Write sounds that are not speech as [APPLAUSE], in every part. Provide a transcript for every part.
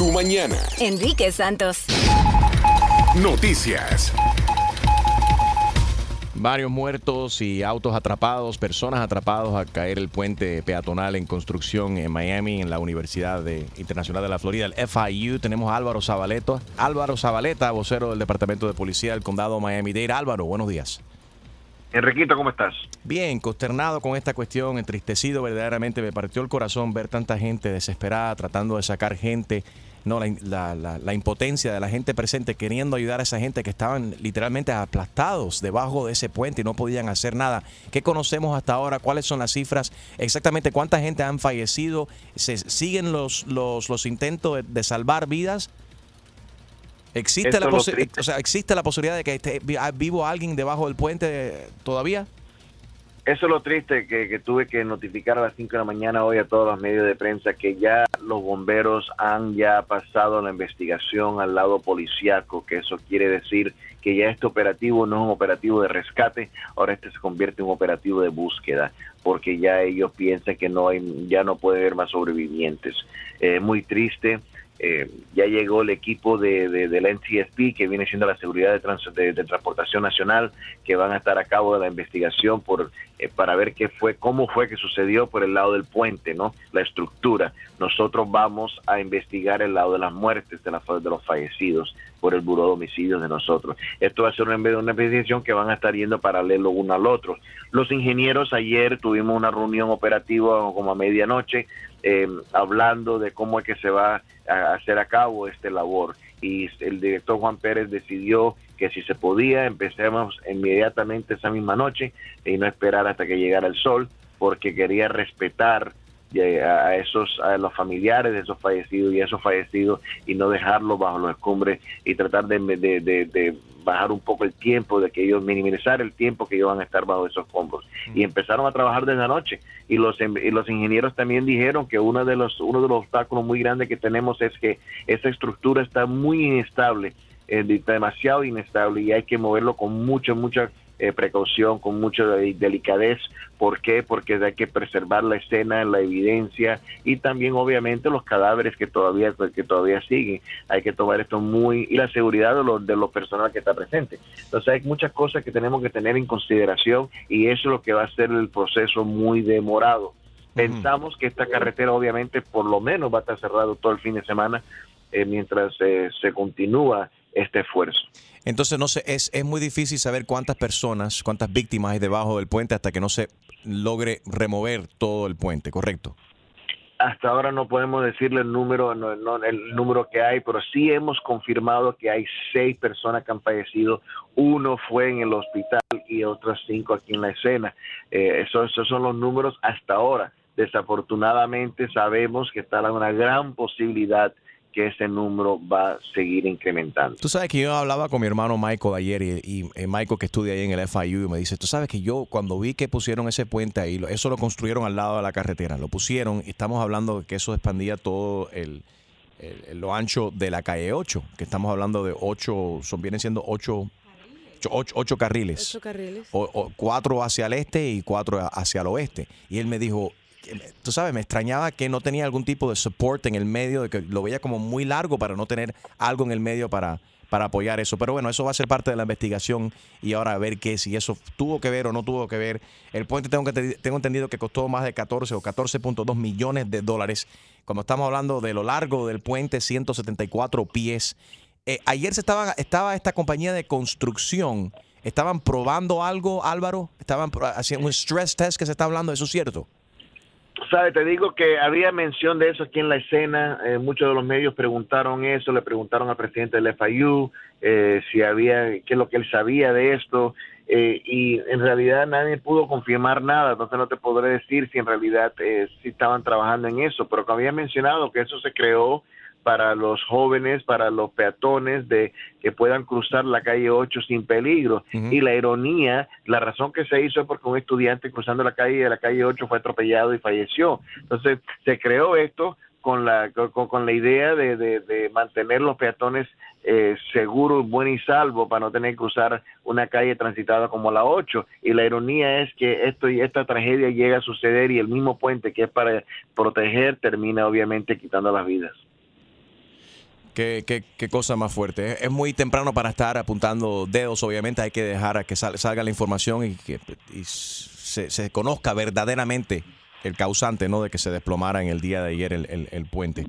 tu mañana. Enrique Santos. Noticias. Varios muertos y autos atrapados, personas atrapados a caer el puente peatonal en construcción en Miami, en la Universidad de- Internacional de la Florida, el FIU. Tenemos a Álvaro Zabaleta, Álvaro Zabaleta, vocero del Departamento de Policía del Condado Miami-Dade. Álvaro, buenos días. Enriquito, ¿cómo estás? Bien, consternado con esta cuestión, entristecido verdaderamente, me partió el corazón ver tanta gente desesperada tratando de sacar gente, no la, la- la- la impotencia de la gente presente queriendo ayudar a esa gente que estaban literalmente aplastados debajo de ese puente y no podían hacer nada. ¿Qué conocemos hasta ahora? ¿Cuáles son las cifras? Exactamente cuánta gente han fallecido? ¿Se siguen los, los, los intentos de, de salvar vidas? ¿Existe Esto la, o sea, ¿Existe la posibilidad de que esté ah, vivo alguien debajo del puente todavía? Eso es lo triste que, que tuve que notificar a las 5 de la mañana hoy a todos los medios de prensa que ya los bomberos han ya pasado la investigación al lado policiaco, que eso quiere decir que ya este operativo no es un operativo de rescate, ahora este se convierte en un operativo de búsqueda, porque ya ellos piensan que no hay, ya no puede haber más sobrevivientes. Eh, muy triste. Eh, ya llegó el equipo de, de- del NTSB, que viene siendo la Seguridad de, Trans- de Transportación Nacional, que van a estar a cabo de la investigación por eh, para ver qué fue, cómo fue que sucedió por el lado del puente, ¿no? La estructura. Nosotros vamos a investigar el lado de las muertes, de, la- de los fallecidos por el buró de homicidios de nosotros. Esto va a ser una, una investigación que van a estar yendo paralelo uno al otro. Los ingenieros ayer tuvimos una reunión operativa como a medianoche eh, hablando de cómo es que se va a hacer a cabo este labor y el director Juan Pérez decidió que si se podía empecemos inmediatamente esa misma noche y no esperar hasta que llegara el sol porque quería respetar a esos a los familiares de esos fallecidos y a esos fallecidos y no dejarlos bajo los escombres y tratar de, de- de- de bajar un poco el tiempo de que ellos minimizar el tiempo que ellos van a estar bajo esos escombros. Y empezaron a trabajar desde anoche. Y los em- y los ingenieros también dijeron que uno de los uno de los obstáculos muy grandes que tenemos es que esa estructura está muy inestable eh, de- demasiado inestable y hay que moverlo con mucha mucha eh, precaución, con mucha de- delicadez. ¿Por qué? Porque hay que preservar la escena, la evidencia y también obviamente los cadáveres que todavía que todavía siguen. Hay que tomar esto muy y la seguridad de los de los personal que está presente. Entonces hay muchas cosas que tenemos que tener en consideración y eso es lo que va a hacer el proceso muy demorado. Pensamos que esta carretera obviamente por lo menos va a estar cerrado todo el fin de semana eh, mientras eh, se continúa este esfuerzo. Entonces, no sé, es, es muy difícil saber cuántas personas, cuántas víctimas hay debajo del puente hasta que no se logre remover todo el puente, ¿correcto? Hasta ahora no podemos decirle el número, no, no, el número que hay, pero sí hemos confirmado que hay seis personas que han fallecido. Uno fue en el hospital y otras cinco aquí en la escena. Eh, esos, esos son los números hasta ahora. Desafortunadamente sabemos que está una gran posibilidad que ese número va a seguir incrementando. Tú sabes que yo hablaba con mi hermano Michael ayer y, y, eh, Michael que estudia ahí en el FIU y me dice, tú sabes que yo cuando vi que pusieron ese puente ahí, eso lo construyeron al lado de la carretera, lo pusieron y estamos hablando de que eso expandía todo el, el- el- lo ancho de la calle 8, que estamos hablando de 8, son, vienen siendo 8, 8, carriles. Ocho carriles. o, o cuatro hacia el este y cuatro hacia el oeste. Y él me dijo, tú sabes, me extrañaba que no tenía algún tipo de support en el medio, de que lo veía como muy largo para no tener algo en el medio para, para apoyar eso. Pero bueno, eso va a ser parte de la investigación y ahora a ver qué, si eso tuvo que ver o no tuvo que ver. El puente tengo, que, te- tengo entendido que costó más de 14 o 14.2 millones de dólares. Cuando estamos hablando de lo largo del puente, 174 pies. Eh, ayer se estaba, estaba esta compañía de construcción, estaban probando algo, Álvaro, estaban haciendo un stress test que se está hablando, ¿eso es cierto? Sabe, te digo que había mención de eso aquí en la escena. eh, muchos de los medios preguntaron eso, le preguntaron al presidente del FIU eh, si había, qué es lo que él sabía de esto. eh, y en realidad nadie pudo confirmar nada, entonces no te podré decir si en realidad eh, si estaban trabajando en eso, pero como había mencionado que eso se creó para los jóvenes, para los peatones, de que puedan cruzar la calle 8 sin peligro. Y la ironía, la razón que se hizo es porque un estudiante cruzando la calle de la calle 8 fue atropellado y falleció. Entonces, se creó esto con la, con, con la idea de, de- de mantener los peatones eh, seguros, buenos y salvos para no tener que cruzar una calle transitada como la 8. Y la ironía es que esto y esta tragedia llega a suceder y el mismo puente que es para proteger termina obviamente quitando las vidas. Qué, qué, qué cosa más fuerte. Es, muy temprano para estar apuntando dedos, obviamente. Hay que dejar a que sal- salga la información y que y se, se conozca verdaderamente el causante ¿no? de que se desplomara en el día de ayer el, el- el puente.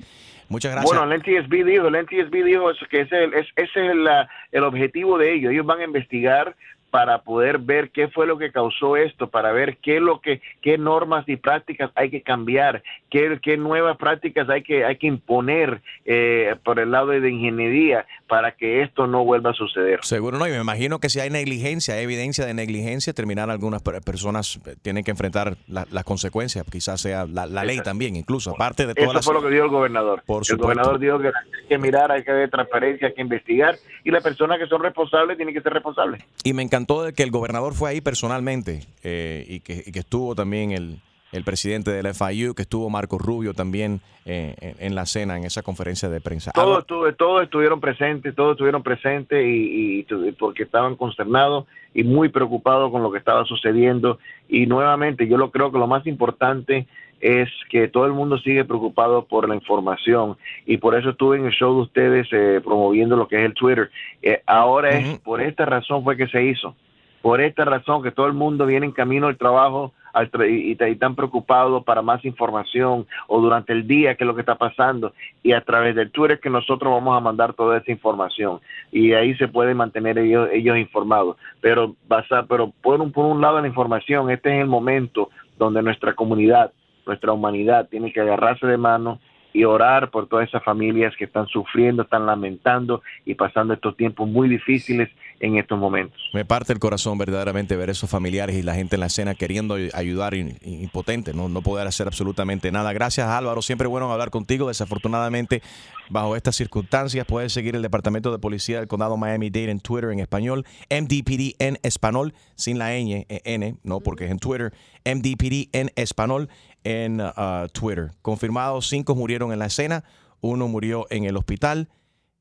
Muchas gracias. Bueno, el NTSB dijo, el NTSB dijo eso, que ese, es el- es- ese es la- el objetivo de ellos. Ellos van a investigar para poder ver qué fue lo que causó esto, para ver qué es lo que, qué normas y prácticas hay que cambiar, qué, qué nuevas prácticas hay que, hay que imponer eh, por el lado de ingeniería para que esto no vuelva a suceder. Seguro no, y me imagino que si hay negligencia, hay evidencia de negligencia, terminar algunas per- personas eh, tienen que enfrentar la- las consecuencias, quizás sea la, la ley también, incluso, aparte de todas Eso las... fue lo que dijo el gobernador. Por el supuesto. gobernador dijo que hay que mirar, hay que ver transparencia, hay que investigar y las personas que son responsables tienen que ser responsables. Y me encantó de que el gobernador fue ahí personalmente eh, y, que, y que estuvo también el, el presidente del FIU, que estuvo Marco Rubio también eh, en, en la cena, en esa conferencia de prensa. Todos, estuve- todos estuvieron presentes, todos estuvieron presentes y, y porque estaban consternados y muy preocupados con lo que estaba sucediendo. Y nuevamente, yo lo creo que lo más importante es que todo el mundo sigue preocupado por la información. Y por eso estuve en el show de ustedes eh, promoviendo lo que es el Twitter. Eh, ahora es por esta razón fue que se hizo, por esta razón que todo el mundo viene en camino al trabajo al tra- y, y están preocupados para más información o durante el día qué es lo que está pasando. Y a través del Twitter que nosotros vamos a mandar toda esa información. Y ahí se pueden mantener ellos, ellos informados. Pero basa, pero por un, por un lado la información este es el momento donde nuestra comunidad nuestra humanidad tiene que agarrarse de mano y orar por todas esas familias que están sufriendo, están lamentando y pasando estos tiempos muy difíciles en estos momentos. Me parte el corazón verdaderamente ver esos familiares y la gente en la escena queriendo ay- ayudar impotente, ¿no? poder hacer absolutamente nada. Gracias Álvaro, siempre bueno hablar contigo. Desafortunadamente, bajo estas circunstancias, puedes seguir el Departamento de Policía del Condado Miami-Dade en Twitter en español, MDPD en español, sin la eh, N, no, porque es en Twitter, MDPD en español en uh, Twitter. Confirmados, cinco murieron en la escena, uno murió en el hospital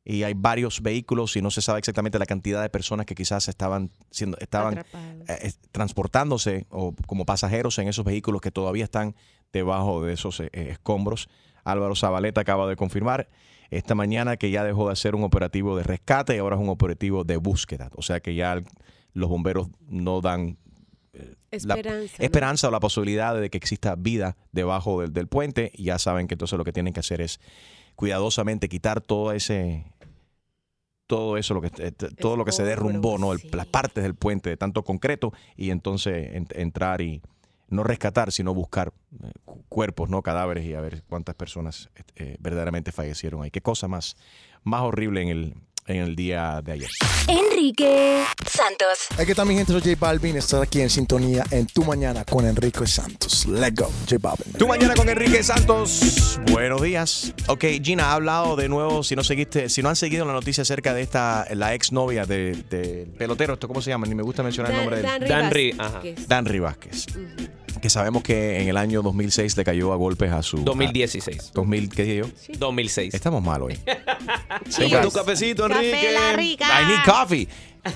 y hay varios vehículos y no se sabe exactamente la cantidad de personas que quizás estaban siendo estaban eh, transportándose o como pasajeros en esos vehículos que todavía están debajo de esos eh, escombros. Álvaro Zabaleta acaba de confirmar esta mañana que ya dejó de hacer un operativo de rescate y ahora es un operativo de búsqueda. O sea que ya los bomberos no dan la Esperanza, ¿no? esperanza o la posibilidad de que exista vida debajo del, del puente. Y ya saben que entonces lo que tienen que hacer es cuidadosamente quitar todo ese todo eso lo que eh, todo lo que se derrumbó no las partes del puente de tanto concreto y entonces en- entrar y no rescatar sino buscar eh, cu- cuerpos no cadáveres y a ver cuántas personas eh, verdaderamente fallecieron ahí qué cosa más más horrible en el en el día de ayer Enrique Santos. Aquí está mi gente, soy J Balvin. Estás aquí en sintonía en Tu Mañana con Enrique Santos. Let's go, J Balvin. Tu mañana con Enrique Santos. Buenos días. Ok, Gina ha hablado de nuevo, si no seguiste, si no han seguido la noticia acerca de esta, la ex novia del de, pelotero, ¿esto cómo se llama? Ni me gusta mencionar el nombre de. Dan Dan Ri- Vázquez. ajá. Danry Vázquez. Que sabemos que en el año 2006 le cayó a golpes a su... 2016. a- 2000, ¿Qué dije yo? 2006. Estamos mal hoy. [LAUGHS] Toma tu cafecito, Enrique. I need coffee.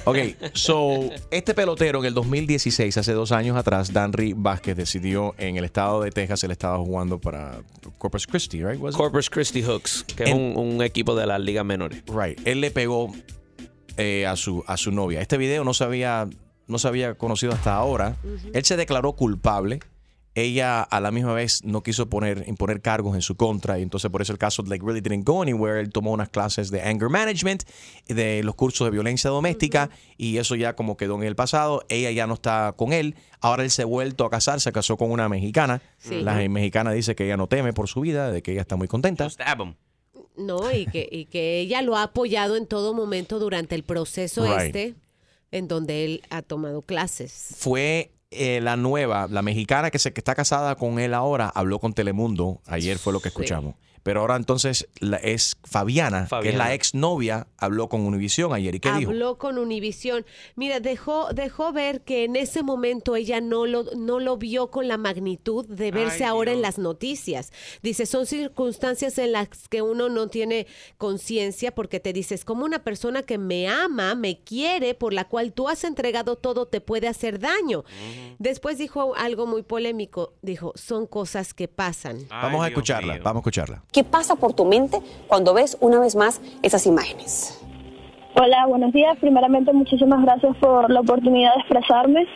Ok, so, este pelotero en el 2016, hace dos años atrás, Danry Vázquez decidió en el estado de Texas, él estaba jugando para Corpus Christi, right? Was it? Corpus Christi Hooks, que es un, un equipo de las ligas menores. Right. Él le pegó eh, a, su, a su novia. Este video no se había, no se había conocido hasta ahora. Él se declaró culpable. Ella a la misma vez no quiso poner, imponer cargos en su contra y entonces por eso el caso like really didn't go anywhere. Él tomó unas clases de anger management, de los cursos de violencia doméstica y eso ya como quedó en el pasado. Ella ya no está con él. Ahora él se ha vuelto a casar, se casó con una mexicana. Sí. La mexicana dice que ella no teme por su vida, de que ella está muy contenta. No, y que, y que ella lo ha apoyado en todo momento durante el proceso Right. este, en donde él ha tomado clases. fue eh, la nueva, la mexicana que, se, que está casada con él ahora, habló con Telemundo. Ayer fue lo que escuchamos. Pero ahora entonces la- es Fabiana, que es la exnovia, habló con Univisión ayer. ¿Y qué dijo? Habló con Univisión. Mira, dejó, dejó ver que en ese momento ella no lo, no lo vio con la magnitud de verse ahora en las noticias. Dice, son circunstancias en las que uno no tiene conciencia porque te dices, como una persona que me ama, me quiere, por la cual tú has entregado todo, te puede hacer daño. Después dijo algo muy polémico. Dijo, son cosas que pasan. Vamos a escucharla, vamos a escucharla. ¿Qué pasa por tu mente cuando ves una vez más esas imágenes? Hola, buenos días. Primeramente, muchísimas gracias por la oportunidad de expresarme.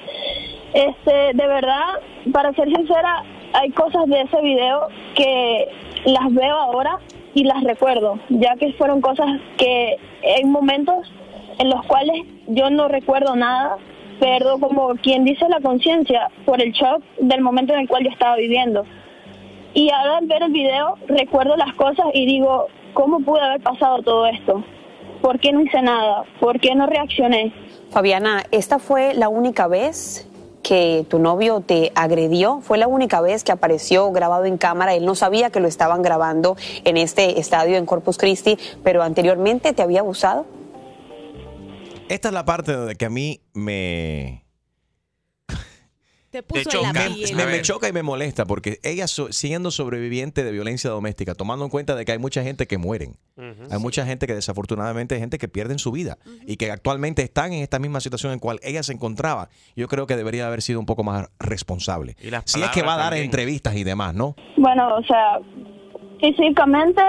Este, de verdad, para ser sincera, hay cosas de ese video que las veo ahora y las recuerdo, ya que fueron cosas que en momentos en los cuales yo no recuerdo nada, pero como quien dice la conciencia por el shock del momento en el cual yo estaba viviendo. Y ahora al ver el video recuerdo las cosas y digo, ¿cómo pude haber pasado todo esto? ¿Por qué no hice nada? ¿Por qué no reaccioné? Fabiana, ¿esta fue la única vez que tu novio te agredió? ¿Fue la única vez que apareció grabado en cámara? Él no sabía que lo estaban grabando en este estadio en Corpus Christi, pero anteriormente te había abusado. Esta es la parte donde que a mí me... Te puso choca, en la me, piel. me- me choca y me molesta porque ella so- siendo sobreviviente de violencia doméstica, tomando en cuenta de que hay mucha gente que mueren, hay mucha gente que desafortunadamente hay gente que pierden su vida y que actualmente están en esta misma situación en cual ella se encontraba, yo creo que debería haber sido un poco más responsable. Y las Si es que va a dar también. entrevistas y demás, ¿no? Bueno, o sea, físicamente,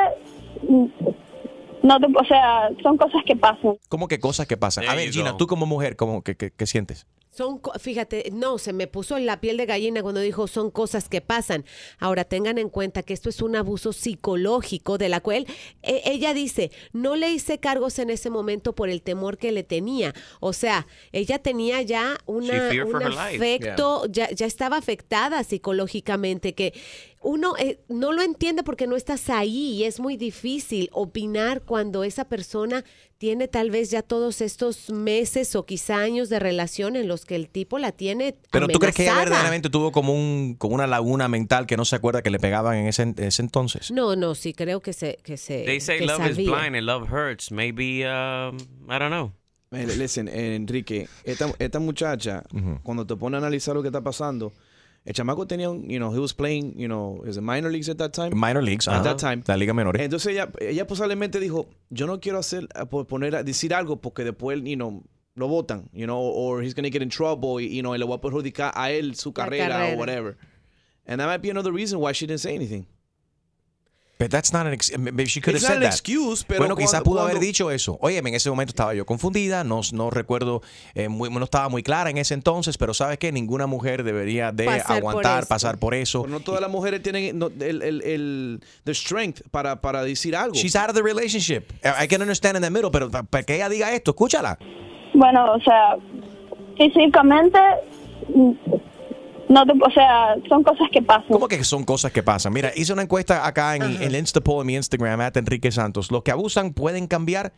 no te- o sea, son cosas que pasan. ¿Cómo que cosas que pasan? A ver, you Gina, tú como mujer, ¿cómo, qué, qué- qué sientes? Son, fíjate, no, se me puso la piel de gallina cuando dijo son cosas que pasan. Ahora tengan en cuenta que esto es un abuso psicológico de la cual eh, ella dice, no le hice cargos en ese momento por el temor que le tenía. O sea, ella tenía ya una, un afecto, ya, ya estaba afectada psicológicamente, que uno eh, no lo entiende porque no estás ahí y es muy difícil opinar cuando esa persona tiene tal vez ya todos estos meses o quizá años de relación en los que el tipo la tiene Pero tú crees que ella verdaderamente tuvo como, un, como una laguna mental que no se acuerda que le pegaban en ese, ese entonces. No, no, sí creo que se que se They say que love is sabía. blind and love hurts. Maybe, um, I don't know. Eh, Listen, Enrique, esta, esta muchacha, cuando te pone a analizar lo que está pasando, el chamaco tenía, un, you know, he was playing, you know, is it minor leagues at that time? Minor leagues, At that time. la liga menores. Entonces ella, ella posiblemente dijo, yo no quiero hacer, a po- poner, a decir algo porque después, you know, lo votan, you know, or he's gonna get in trouble, y, you know, y le va a perjudicar a él su carrera, carrera. o whatever. And that might be another reason why she didn't say anything. But that's not an ex- maybe she could have said that. excuse, pero bueno, quizás cuando- pudo haber cuando- dicho eso. Oye, en ese momento estaba yo confundida, no, no recuerdo, eh, muy- no estaba muy clara en ese entonces, pero sabes que ninguna mujer debería de Pasar por aguantar, esto. pasar por eso. Pero no todas las mujeres tienen no, el, el, el the strength para, para decir algo. She's out of the relationship. I can understand in the middle, pero pa- para que ella diga esto, escúchala. Bueno, o sea, físicamente, no o sea, son cosas que pasan. ¿Cómo que son cosas que pasan? Mira, hice una encuesta acá en, el Instapoll en mi Instagram, at Enrique Santos. Los que abusan pueden cambiar,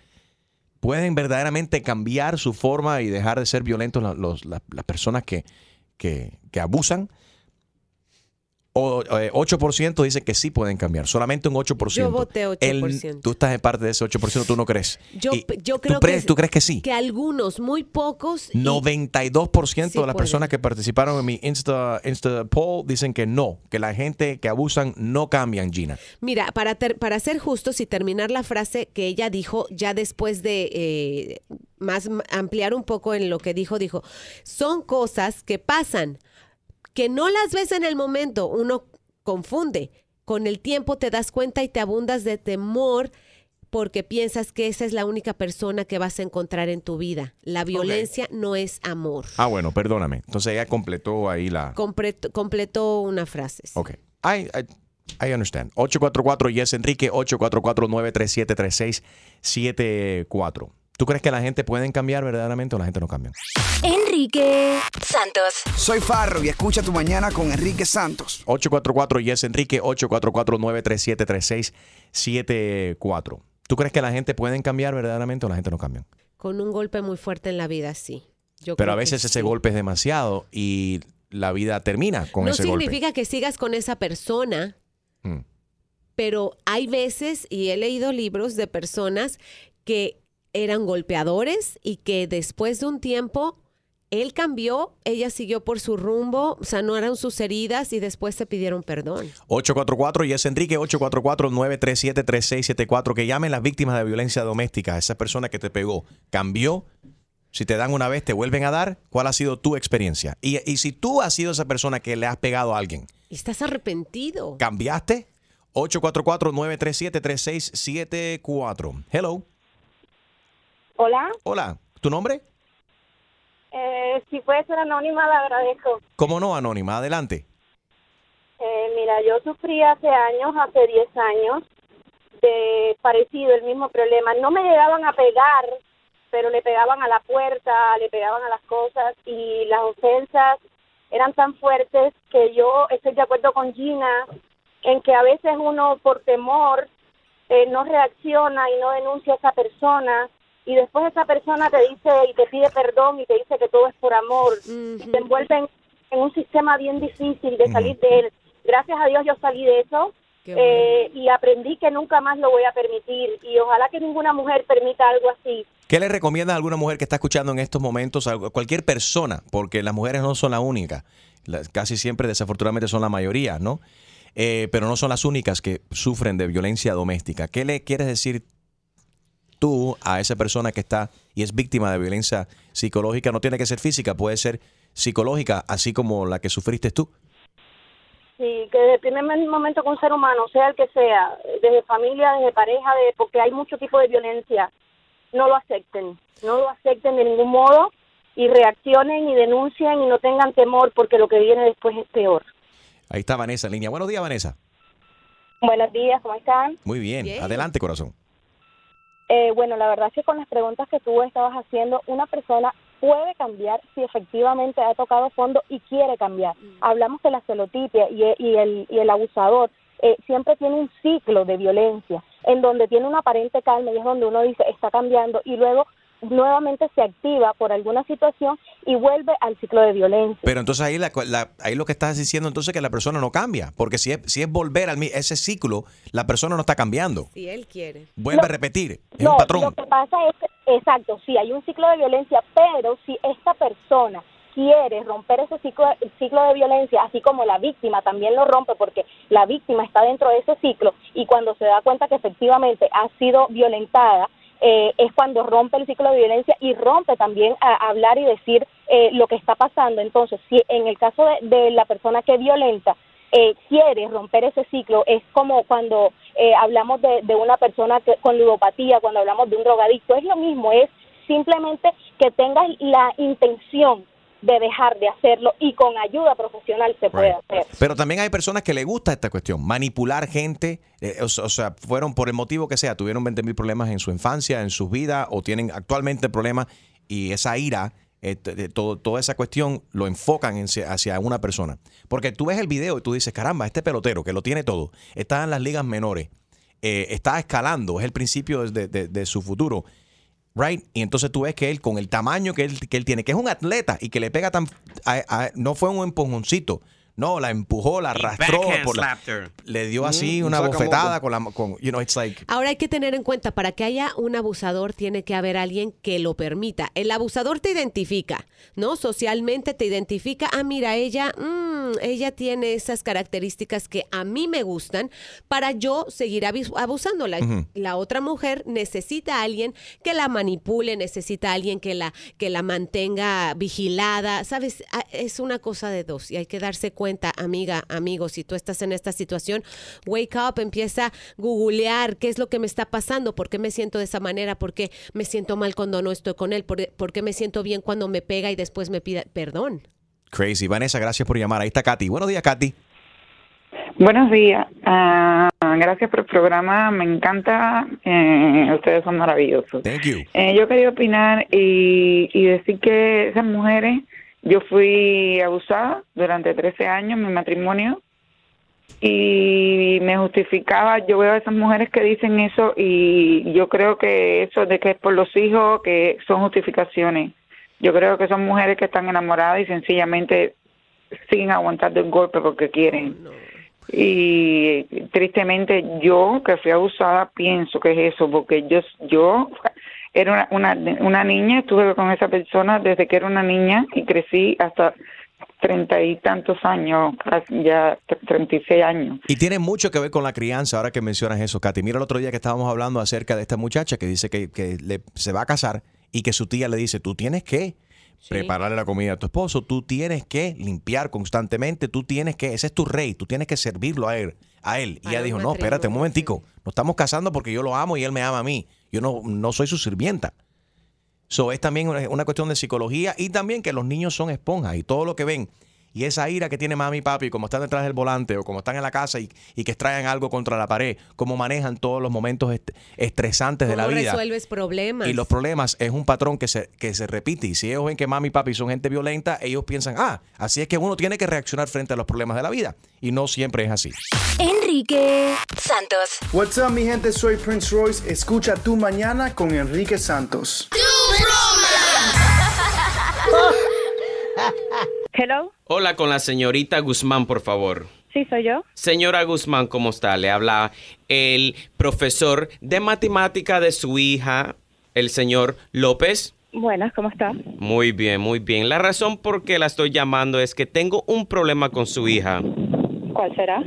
pueden verdaderamente cambiar su forma y dejar de ser violentos los- la- las personas que, que, que abusan. O, eh, 8% dicen que sí pueden cambiar, solamente un 8%. Yo voté 8%. El- tú estás en parte de ese 8%, tú no crees. Yo, yo ¿tú creo crees- que ¿Tú crees que sí? Que algunos, muy pocos. y- 92% Sí de las pueden. personas que participaron en mi Insta, Insta poll dicen que no, que la gente que abusan no cambian, Gina. Mira, para, ter- para ser justos y terminar la frase que ella dijo ya después de eh, más ampliar un poco en lo que dijo, dijo, son cosas que pasan, que no las ves en el momento, uno confunde, con el tiempo te das cuenta y te abundas de temor porque piensas que esa es la única persona que vas a encontrar en tu vida. La violencia no es amor. Ah, bueno, perdóname. Entonces ella completó ahí la... Completo- completó una frase. sí. Ok. I, I, I understand. 844 Yes Enrique, 844-937-3674. ¿Tú crees que la gente pueden cambiar verdaderamente o la gente no cambia? Enrique Santos. Soy Farro y escucha tu mañana con Enrique Santos. 844 Yes Enrique, 844-937-3674. ¿Tú crees que la gente pueden cambiar verdaderamente o la gente no cambia? Con un golpe muy fuerte en la vida, sí. Yo Pero a veces ese sí. golpe es demasiado y la vida termina con no ese golpe. significa que sigas con esa persona, Mm. pero hay veces, y he leído libros de personas que eran golpeadores y que después de un tiempo él cambió, ella siguió por su rumbo, sanaron sus heridas y después se pidieron perdón. 844 y es Enrique 844-937-3674. Que llamen las víctimas de violencia doméstica. Esa persona que te pegó cambió. Si te dan una vez, te vuelven a dar. ¿Cuál ha sido tu experiencia? Y, y si tú has sido esa persona que le has pegado a alguien, estás arrepentido. ¿cambiaste? 844-937-3674. Hello. Hola, Hola. ¿Tu nombre? eh, si puede ser anónima, le agradezco. ¿Cómo no, Anónima? Adelante. Eh, mira, yo sufrí hace años, hace 10 años, de parecido, el mismo problema. No me llegaban a pegar, pero le pegaban a la puerta, le pegaban a las cosas y las ofensas eran tan fuertes que yo estoy de acuerdo con Gina en que a veces uno por temor eh, no reacciona y no denuncia a esa persona y después esa persona te dice y te pide perdón y te dice que todo es por amor y te envuelven en un sistema bien difícil de salir de él. Gracias a Dios yo salí de eso Qué eh, y aprendí que nunca más lo voy a permitir y ojalá que ninguna mujer permita algo así. ¿Qué le recomiendas a alguna mujer que está escuchando en estos momentos, a cualquier persona? Porque las mujeres no son la única. Las- casi siempre, desafortunadamente, son la mayoría, ¿no? Eh, pero no son las únicas que sufren de violencia doméstica. ¿Qué le quieres decir tú a esa persona que está y es víctima de violencia psicológica? No tiene que ser física, puede ser psicológica, así como la que sufriste tú. Sí, que desde el primer momento con un ser humano, sea el que sea, desde familia, desde pareja, de, porque hay mucho tipo de violencia, no lo acepten, no lo acepten de ningún modo y reaccionen y denuncien y no tengan temor porque lo que viene después es peor. Ahí está Vanessa en línea. Buenos días, Vanessa. Buenos días, ¿cómo están? Muy bien. Adelante, corazón. Eh, bueno, la verdad es que con las preguntas que tú estabas haciendo, una persona puede cambiar si efectivamente ha tocado fondo y quiere cambiar. Hablamos de la celotipia y, y el, y el abusador eh, siempre tiene un ciclo de violencia en donde tiene una aparente calma y es donde uno dice está cambiando y luego nuevamente se activa por alguna situación y vuelve al ciclo de violencia. Pero entonces ahí, la, la- ahí lo que estás diciendo entonces es que la persona no cambia, porque si es, si es volver a ese ciclo, la persona no está cambiando. Si él quiere. Vuelve No. a repetir, es No, un patrón. Lo que pasa es, exacto, sí, hay un ciclo de violencia, pero si esta persona quiere romper ese ciclo, el ciclo de violencia, así como la víctima también lo rompe porque la víctima está dentro de ese ciclo y cuando se da cuenta que efectivamente ha sido violentada, eh, es cuando rompe el ciclo de violencia y rompe también a, hablar y decir eh, lo que está pasando. Entonces, si en el caso de, de la persona que violenta, eh, quiere romper ese ciclo, es como cuando eh, hablamos de, de una persona que, con ludopatía, cuando hablamos de un drogadicto, es lo mismo, es simplemente que tengas la intención de dejar de hacerlo y con ayuda profesional se puede hacer. Pero también hay personas que le gusta esta cuestión, manipular gente, eh, o, o sea, fueron por el motivo que sea, tuvieron 20 mil problemas en su infancia, en sus vidas, o tienen actualmente problemas y esa ira, eh, de todo, toda esa cuestión lo enfocan en- hacia una persona. Porque tú ves el video y tú dices, caramba, este pelotero que lo tiene todo, está en las ligas menores, eh, está escalando, es el principio de, de- de su futuro. Right? Y entonces tú ves que él, con el tamaño que él, que él tiene, que es un atleta y que le pega tan. a- no fue un empujoncito. No, la empujó, la arrastró. Por la- le dio así Mm, una bofetada con la. Con, you know, it's like. Ahora hay que tener en cuenta, para que haya un abusador tiene que haber alguien que lo permita. El abusador te identifica, ¿no? Socialmente te identifica, ah, mira, ella, mm, ella tiene esas características que a mí me gustan para yo seguir abus- abusándola. La otra mujer necesita a alguien que la manipule, necesita a alguien que la, que la mantenga vigilada, ¿sabes? Ah, Es una cosa de dos y hay que darse cuenta, amiga, amigo, si tú estás en esta situación, wake up, empieza a googlear qué es lo que me está pasando, por qué me siento de esa manera, por qué me siento mal cuando no estoy con él, por, por qué me siento bien cuando me pega y después me pida perdón. Crazy. Vanessa, gracias por llamar. Ahí está Katy. Buenos días, Katy. Buenos días. Ah, gracias por el programa. Me encanta. Eh, ustedes son maravillosos. Thank you. Eh, yo quería opinar y, y decir que esas mujeres, yo fui abusada durante 13 años en mi matrimonio y me justificaba. Yo veo a esas mujeres que dicen eso y yo creo que eso de que es por los hijos, que son justificaciones. Yo creo que son mujeres que están enamoradas y sencillamente siguen aguantando el golpe porque quieren. Y tristemente yo, que fui abusada, pienso que es eso, porque yo, yo era una, una, una niña, estuve con esa persona desde que era una niña y crecí hasta treinta y tantos años, ya treinta y seis años. Y tiene mucho que ver con la crianza, ahora que mencionas eso, Katy. Mira el otro día que estábamos hablando acerca de esta muchacha que dice que, que le- se va a casar y que su tía le dice, tú tienes que prepararle la comida a tu esposo, tú tienes que limpiar constantemente, tú tienes que, ese es tu rey, tú tienes que servirlo a él, a él. Y ella dijo, no, espérate un momentico, nos estamos casando porque yo lo amo y él me ama a mí. Yo no, no soy su sirvienta. So, es también una, una cuestión de psicología y también que los niños son esponjas y todo lo que ven y esa ira que tiene mami y papi, como están detrás del volante o como están en la casa y, y que extraen algo contra la pared, cómo manejan todos los momentos est- estresantes de la ¿Cómo vida. resuelves problemas? Y los problemas es un patrón que se, que se repite. Y si ellos ven que mami y papi son gente violenta, ellos piensan, ah, así es que uno tiene que reaccionar frente a los problemas de la vida. Y no siempre es así. Enrique Santos. What's up, mi gente? Soy Prince Royce. Escucha tu mañana con Enrique Santos. [LAUGHS] Hello, Hola con la señorita Guzmán, por favor. sí soy yo. Señora Guzmán, ¿cómo está? Le habla el profesor de matemática de su hija, el señor López. Buenas, ¿cómo está? Muy bien, muy bien. La razón por qué la estoy llamando es que tengo un problema con su hija. ¿Cuál será?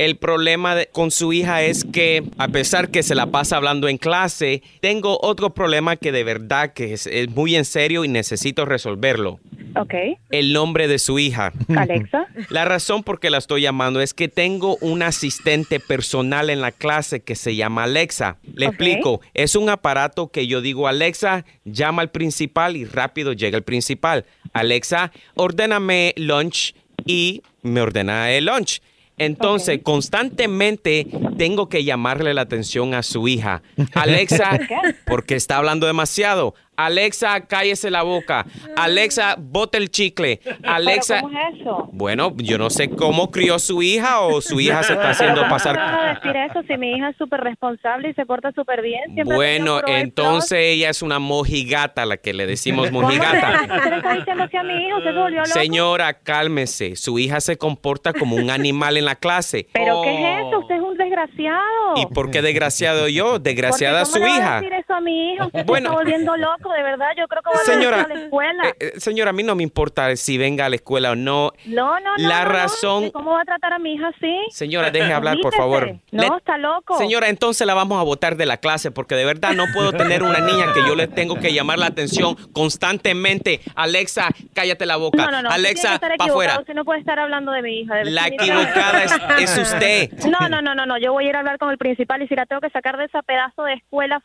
El problema de- con su hija es que, a pesar que se la pasa hablando en clase, tengo otro problema que de verdad que es, es muy en serio y necesito resolverlo. Ok. El nombre de su hija. [LAUGHS] Alexa. La razón por qué la estoy llamando es que tengo un asistente personal en la clase que se llama Alexa. Le explico, es un aparato que yo digo, Alexa, llama al principal y rápido llega el principal. Alexa, ordéname lunch y me ordena el lunch. Entonces, constantemente tengo que llamarle la atención a su hija. [LAUGHS] Alexa, porque está hablando demasiado. Alexa, cállese la boca. Alexa, bote el chicle. Alexa, ¿Pero ¿Cómo es eso? bueno, yo no sé cómo crió su hija o su hija se está haciendo ¿Cómo vas pasar. a decir eso si mi hija es súper responsable y se porta súper bien? Siempre Bueno, entonces ella es una mojigata, la que le decimos ¿Cómo se- mojigata. ¿Usted le está diciendo así a mi hijo? ¿Usted se volvió loco? Señora, cálmese. Su hija se comporta como un animal en la clase. ¿Pero qué es eso? Usted es un desgraciado. ¿Y por qué desgraciado yo? Desgraciada su ¿cómo le va a hija. decir eso a mi hijo? Usted Bueno. se está volviendo loco, de verdad. Yo creo que va Señora, a la escuela. Eh, eh, señora, a mí no me importa si venga a la escuela o no. no, no, no. la no, no. razón- ¿Cómo va a tratar a mi hija así? Señora, deje hablar, por favor. No, Le- está loco. Señora, entonces la vamos a votar de la clase porque de verdad no puedo tener una niña que yo le tengo que llamar la atención constantemente. Alexa, cállate la boca. No, no, Alexa, para afuera. Usted no puede estar hablando de mi hija. de- La equivocada es, es usted. No, no, no, no, no. Yo voy a ir a hablar con el principal y si la tengo que sacar de esa pedazo de escuela,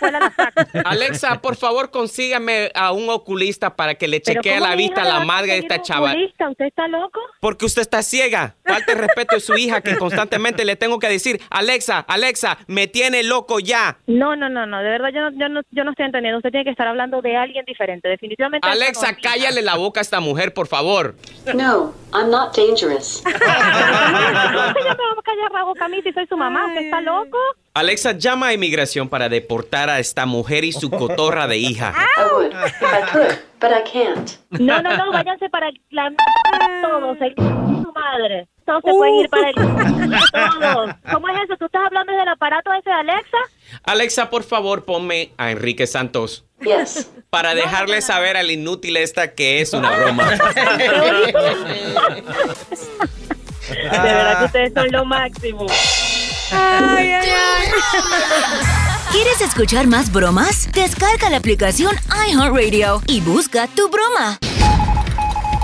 la saco. Alexa, por favor, consígame a un oculista para que le chequee ¿cómo la vista a la madre de esta chava. oculista? ¿Usted está loco? Porque usted está ciega. Falta de respeto a su hija que constantemente le tengo que decir, Alexa, Alexa, me tiene loco ya. No, no, no, no. De verdad, yo no, yo no, yo no estoy entendiendo. Usted tiene que estar hablando de alguien diferente. Definitivamente. no Alexa, cállale la boca a esta mujer, por favor. No, I'm not dangerous. ¿Cómo que ya me va a callar la boca a mí si soy su mamá? ¿Usted está loco? Alexa, llama a inmigración para deportar a esta mujer y su cotorra de hija. [LAUGHS] No, no, no. Váyanse para la todos. El su madre. Todos se pueden ir para el todos. ¿Cómo es eso? ¿Tú estás hablando del aparato ese de Alexa? Alexa, por favor, ponme a Enrique Santos. Yes. Para dejarle saber al inútil esta que es una broma. [LAUGHS] [LAUGHS] De verdad que ustedes son lo máximo. Ay, ay, ay. ¿Quieres escuchar más bromas? Descarga la aplicación iHeartRadio y busca tu broma.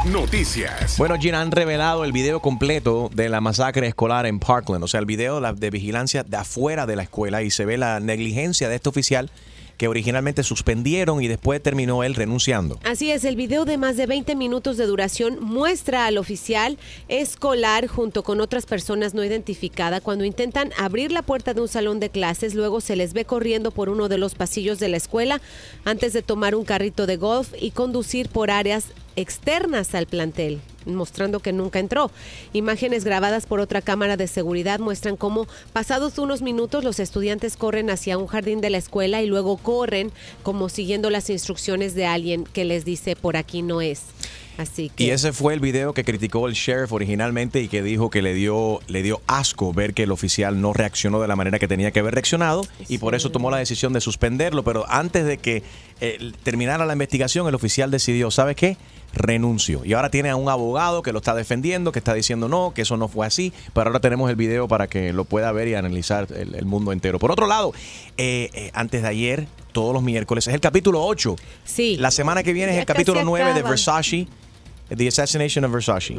Noticias. Bueno, Gina, han revelado el video completo de la masacre escolar en Parkland. O sea, el video de vigilancia de afuera de la escuela y se ve la negligencia de este oficial que originalmente suspendieron y después terminó él renunciando. Así es, el video de más de 20 minutos de duración muestra al oficial escolar junto con otras personas no identificadas cuando intentan abrir la puerta de un salón de clases, luego se les ve corriendo por uno de los pasillos de la escuela antes de tomar un carrito de golf y conducir por áreas externas al plantel mostrando que nunca entró. Imágenes grabadas por otra cámara de seguridad muestran cómo pasados unos minutos los estudiantes corren hacia un jardín de la escuela y luego corren como siguiendo las instrucciones de alguien que les dice por aquí no es. Así que Y ese fue el video que criticó el sheriff originalmente y que dijo que le dio, le dio asco ver que el oficial no reaccionó de la manera que tenía que haber reaccionado y por eso tomó la decisión de suspenderlo. Pero antes de que eh, terminara la investigación, el oficial decidió, ¿sabes qué? Renuncio. Y ahora tiene a un abogado que lo está defendiendo, que está diciendo no, que eso no fue así. Pero ahora tenemos el video para que lo pueda ver y analizar el, el mundo entero. Por otro lado, eh, eh, antes de ayer, todos los miércoles, es el capítulo 8. Sí. La semana que viene es el capítulo casi 9 de. Versace. The Assassination of Versace,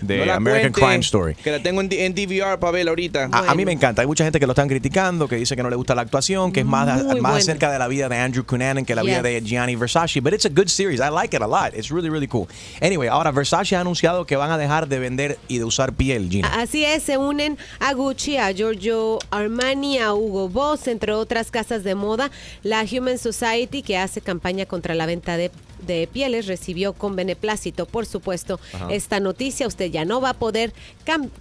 de No la American cuente, Crime Story. Que la tengo en, en DVR para verla ahorita. A, a mí me encanta. Hay mucha gente que lo están criticando, que dice que no le gusta la actuación, que es más, más acerca de la vida de Andrew Cunanan que la vida de Gianni Versace. But it's a good series. I like it a lot. It's really, really cool. Anyway, ahora Versace ha anunciado que van a dejar de vender y de usar piel, Gina. Así es, se unen a Gucci, a Giorgio Armani, a Hugo Boss, entre otras casas de moda. La Human Society, que hace campaña contra la venta de, de pieles, recibió con beneplácito, por supuesto, Ajá. esta noticia. Usted ya no va a poder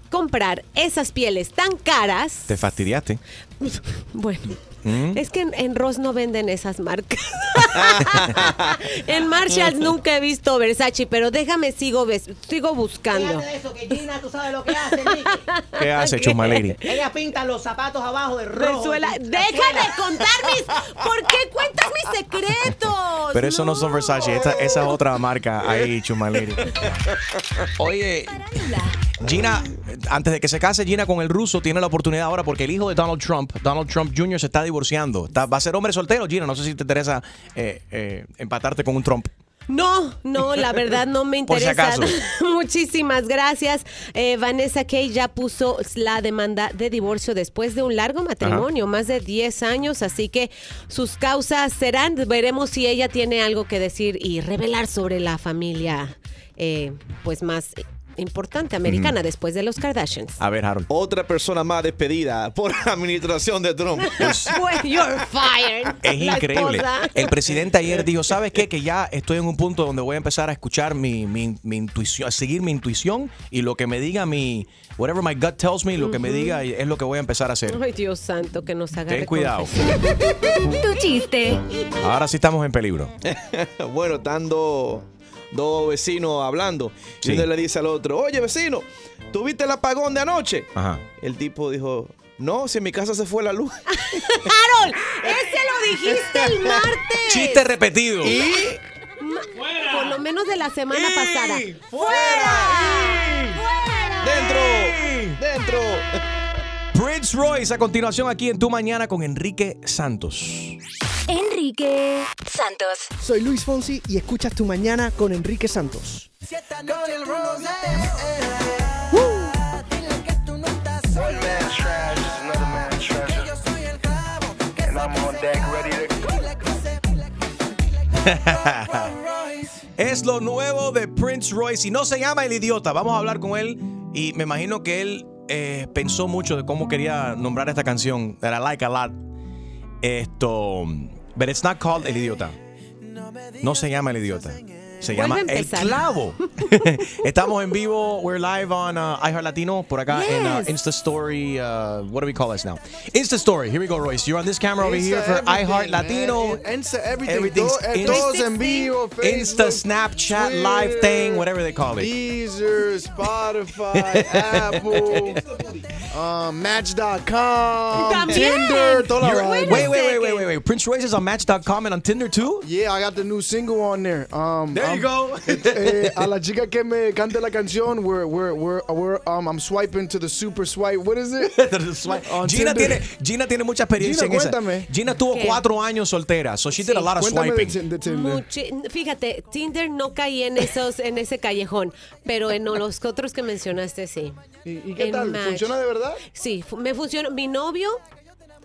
comprar esas pieles tan caras. Te fastidiaste. [LAUGHS] Bueno. Mm. Es que en, en Ross no venden esas marcas. [LAUGHS] en Marshalls nunca he visto Versace, pero déjame sigo sigo buscando. Fíjate de eso, que Gina, tú sabes lo que hace, Ricky. [LAUGHS] ¿Qué hace, Chuma Lady? Ella pinta los zapatos abajo de rojo. Venezuela, y- deja de contar mis. ¿Por qué cuentas mis secretos? Pero eso no son Versace, esta- esa es otra marca ahí, Chumaleri. Oye, Gina, antes de que se case Gina con el ruso, tiene la oportunidad ahora porque el hijo de Donald Trump, Donald Trump Jr., se está divorciando. Está- va a ser hombre soltero, Gina. No sé si te interesa eh, eh, empatarte con un Trump. No, no, la verdad no me [LAUGHS] si interesa. [LAUGHS] Muchísimas gracias. Eh, Vanessa Kay ya puso la demanda de divorcio después de un largo matrimonio, más de 10 años, así que sus causas serán, veremos si ella tiene algo que decir y revelar sobre la familia, eh, pues más importante americana después de los Kardashians. A ver, Harold. Otra persona más despedida por la [LAUGHS] administración de Trump. [LAUGHS] Well, you're fired. Es La increíble. esposa. El presidente ayer dijo, ¿sabes qué? Que ya estoy en un punto donde voy a empezar a escuchar mi, mi- mi intuición, a seguir mi intuición y lo que me diga mi, whatever my gut tells me, lo que me diga es lo que voy a empezar a hacer. Ay, Dios santo, que nos agarre. Ten cuidado. Tu chiste. Ahora sí estamos en peligro. [LAUGHS] bueno, están dos, vecinos hablando. Sí. Y uno le dice al otro, oye vecino, ¿tuviste el apagón de anoche? Ajá. El tipo dijo, no, si en mi casa se fue la luz. [LAUGHS] Harold, ese lo dijiste el martes. Chiste repetido. Ma- Por lo menos de la semana pasada. ¡Dentro! ¡Dentro! Prince Royce a continuación aquí en Tu Mañana con Enrique Santos. Enrique Santos. Soy Luis Fonsi y escuchas tu mañana con Enrique Santos. es lo nuevo de Prince Royce y no se llama El Idiota. Vamos a hablar con él y me imagino que él eh, pensó mucho de cómo quería nombrar esta canción that I like a lot. Esto, but it's not called El Idiota. No se llama El Idiota. Se llama El empezar. Clavo. [LAUGHS] Estamos en vivo. We're live on uh, iHeart Latino por acá en uh, Insta Story. Uh, what do we call this now? Insta Story. Here we go, Royce. You're on this camera over here for Insta iHeart Latino. man. Insta everything. Everything's Todo- eh, Insta- todos en vivo, Insta, Facebook, Snapchat, live thing, whatever they call it. Deezer, Spotify, [LAUGHS] Apple, [LAUGHS] um, Match.com, Tinder, You're- vaina. wait, wait, wait, wait, wait, wait. Prince Royce is on Match.com and on Tinder too. Yeah, I got the new single on there. Um, There you I'm- go. [LAUGHS] eh, a la chica que me canta la canción, we're, we're, we're, we're, um, I'm swiping to the super swipe. What is it? [LAUGHS] On Gina Tinder. tiene, Gina tiene mucha experiencia Gina, en esa. cuéntame. Gina tuvo ¿Qué? cuatro años soltera, so she did a lot of Cuéntame de, swiping. Tin- de Tinder. Muchi- fíjate, Tinder no caí en esos, en ese callejón, pero en los otros que mencionaste sí. ¿Y, y qué En tal? Match. ¿Funciona de verdad? Sí, me funcionó. Mi novio,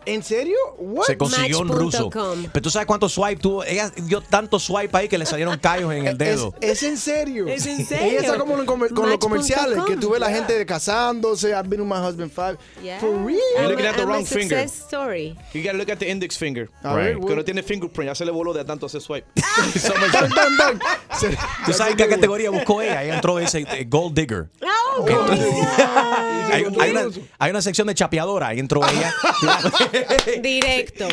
¿En serio? What? Se consiguió un ruso. Match.com. Pero tú sabes cuánto swipe tuvo. Ella dio tanto swipe ahí que le salieron callos en el Es, dedo. es en serio. ¿Es en Ella serio? está como con los comerciales que tú ves la gente casándose. I've been with my husband five. Yeah. For real. You're looking at the I'm wrong finger. story. You gotta look at the index finger. A ver, Que no tiene fingerprint, ya se le voló de tanto hacer swipe. [LAUGHS] Dun. [LAUGHS] Se- ¿Tú sabes qué categoría buscó ella? Ella entró ese eh, Gold Digger. Oh, [LAUGHS] Hay, hay una, hay una sección de chapeadora, ahí entró ella. [LAUGHS] Directo.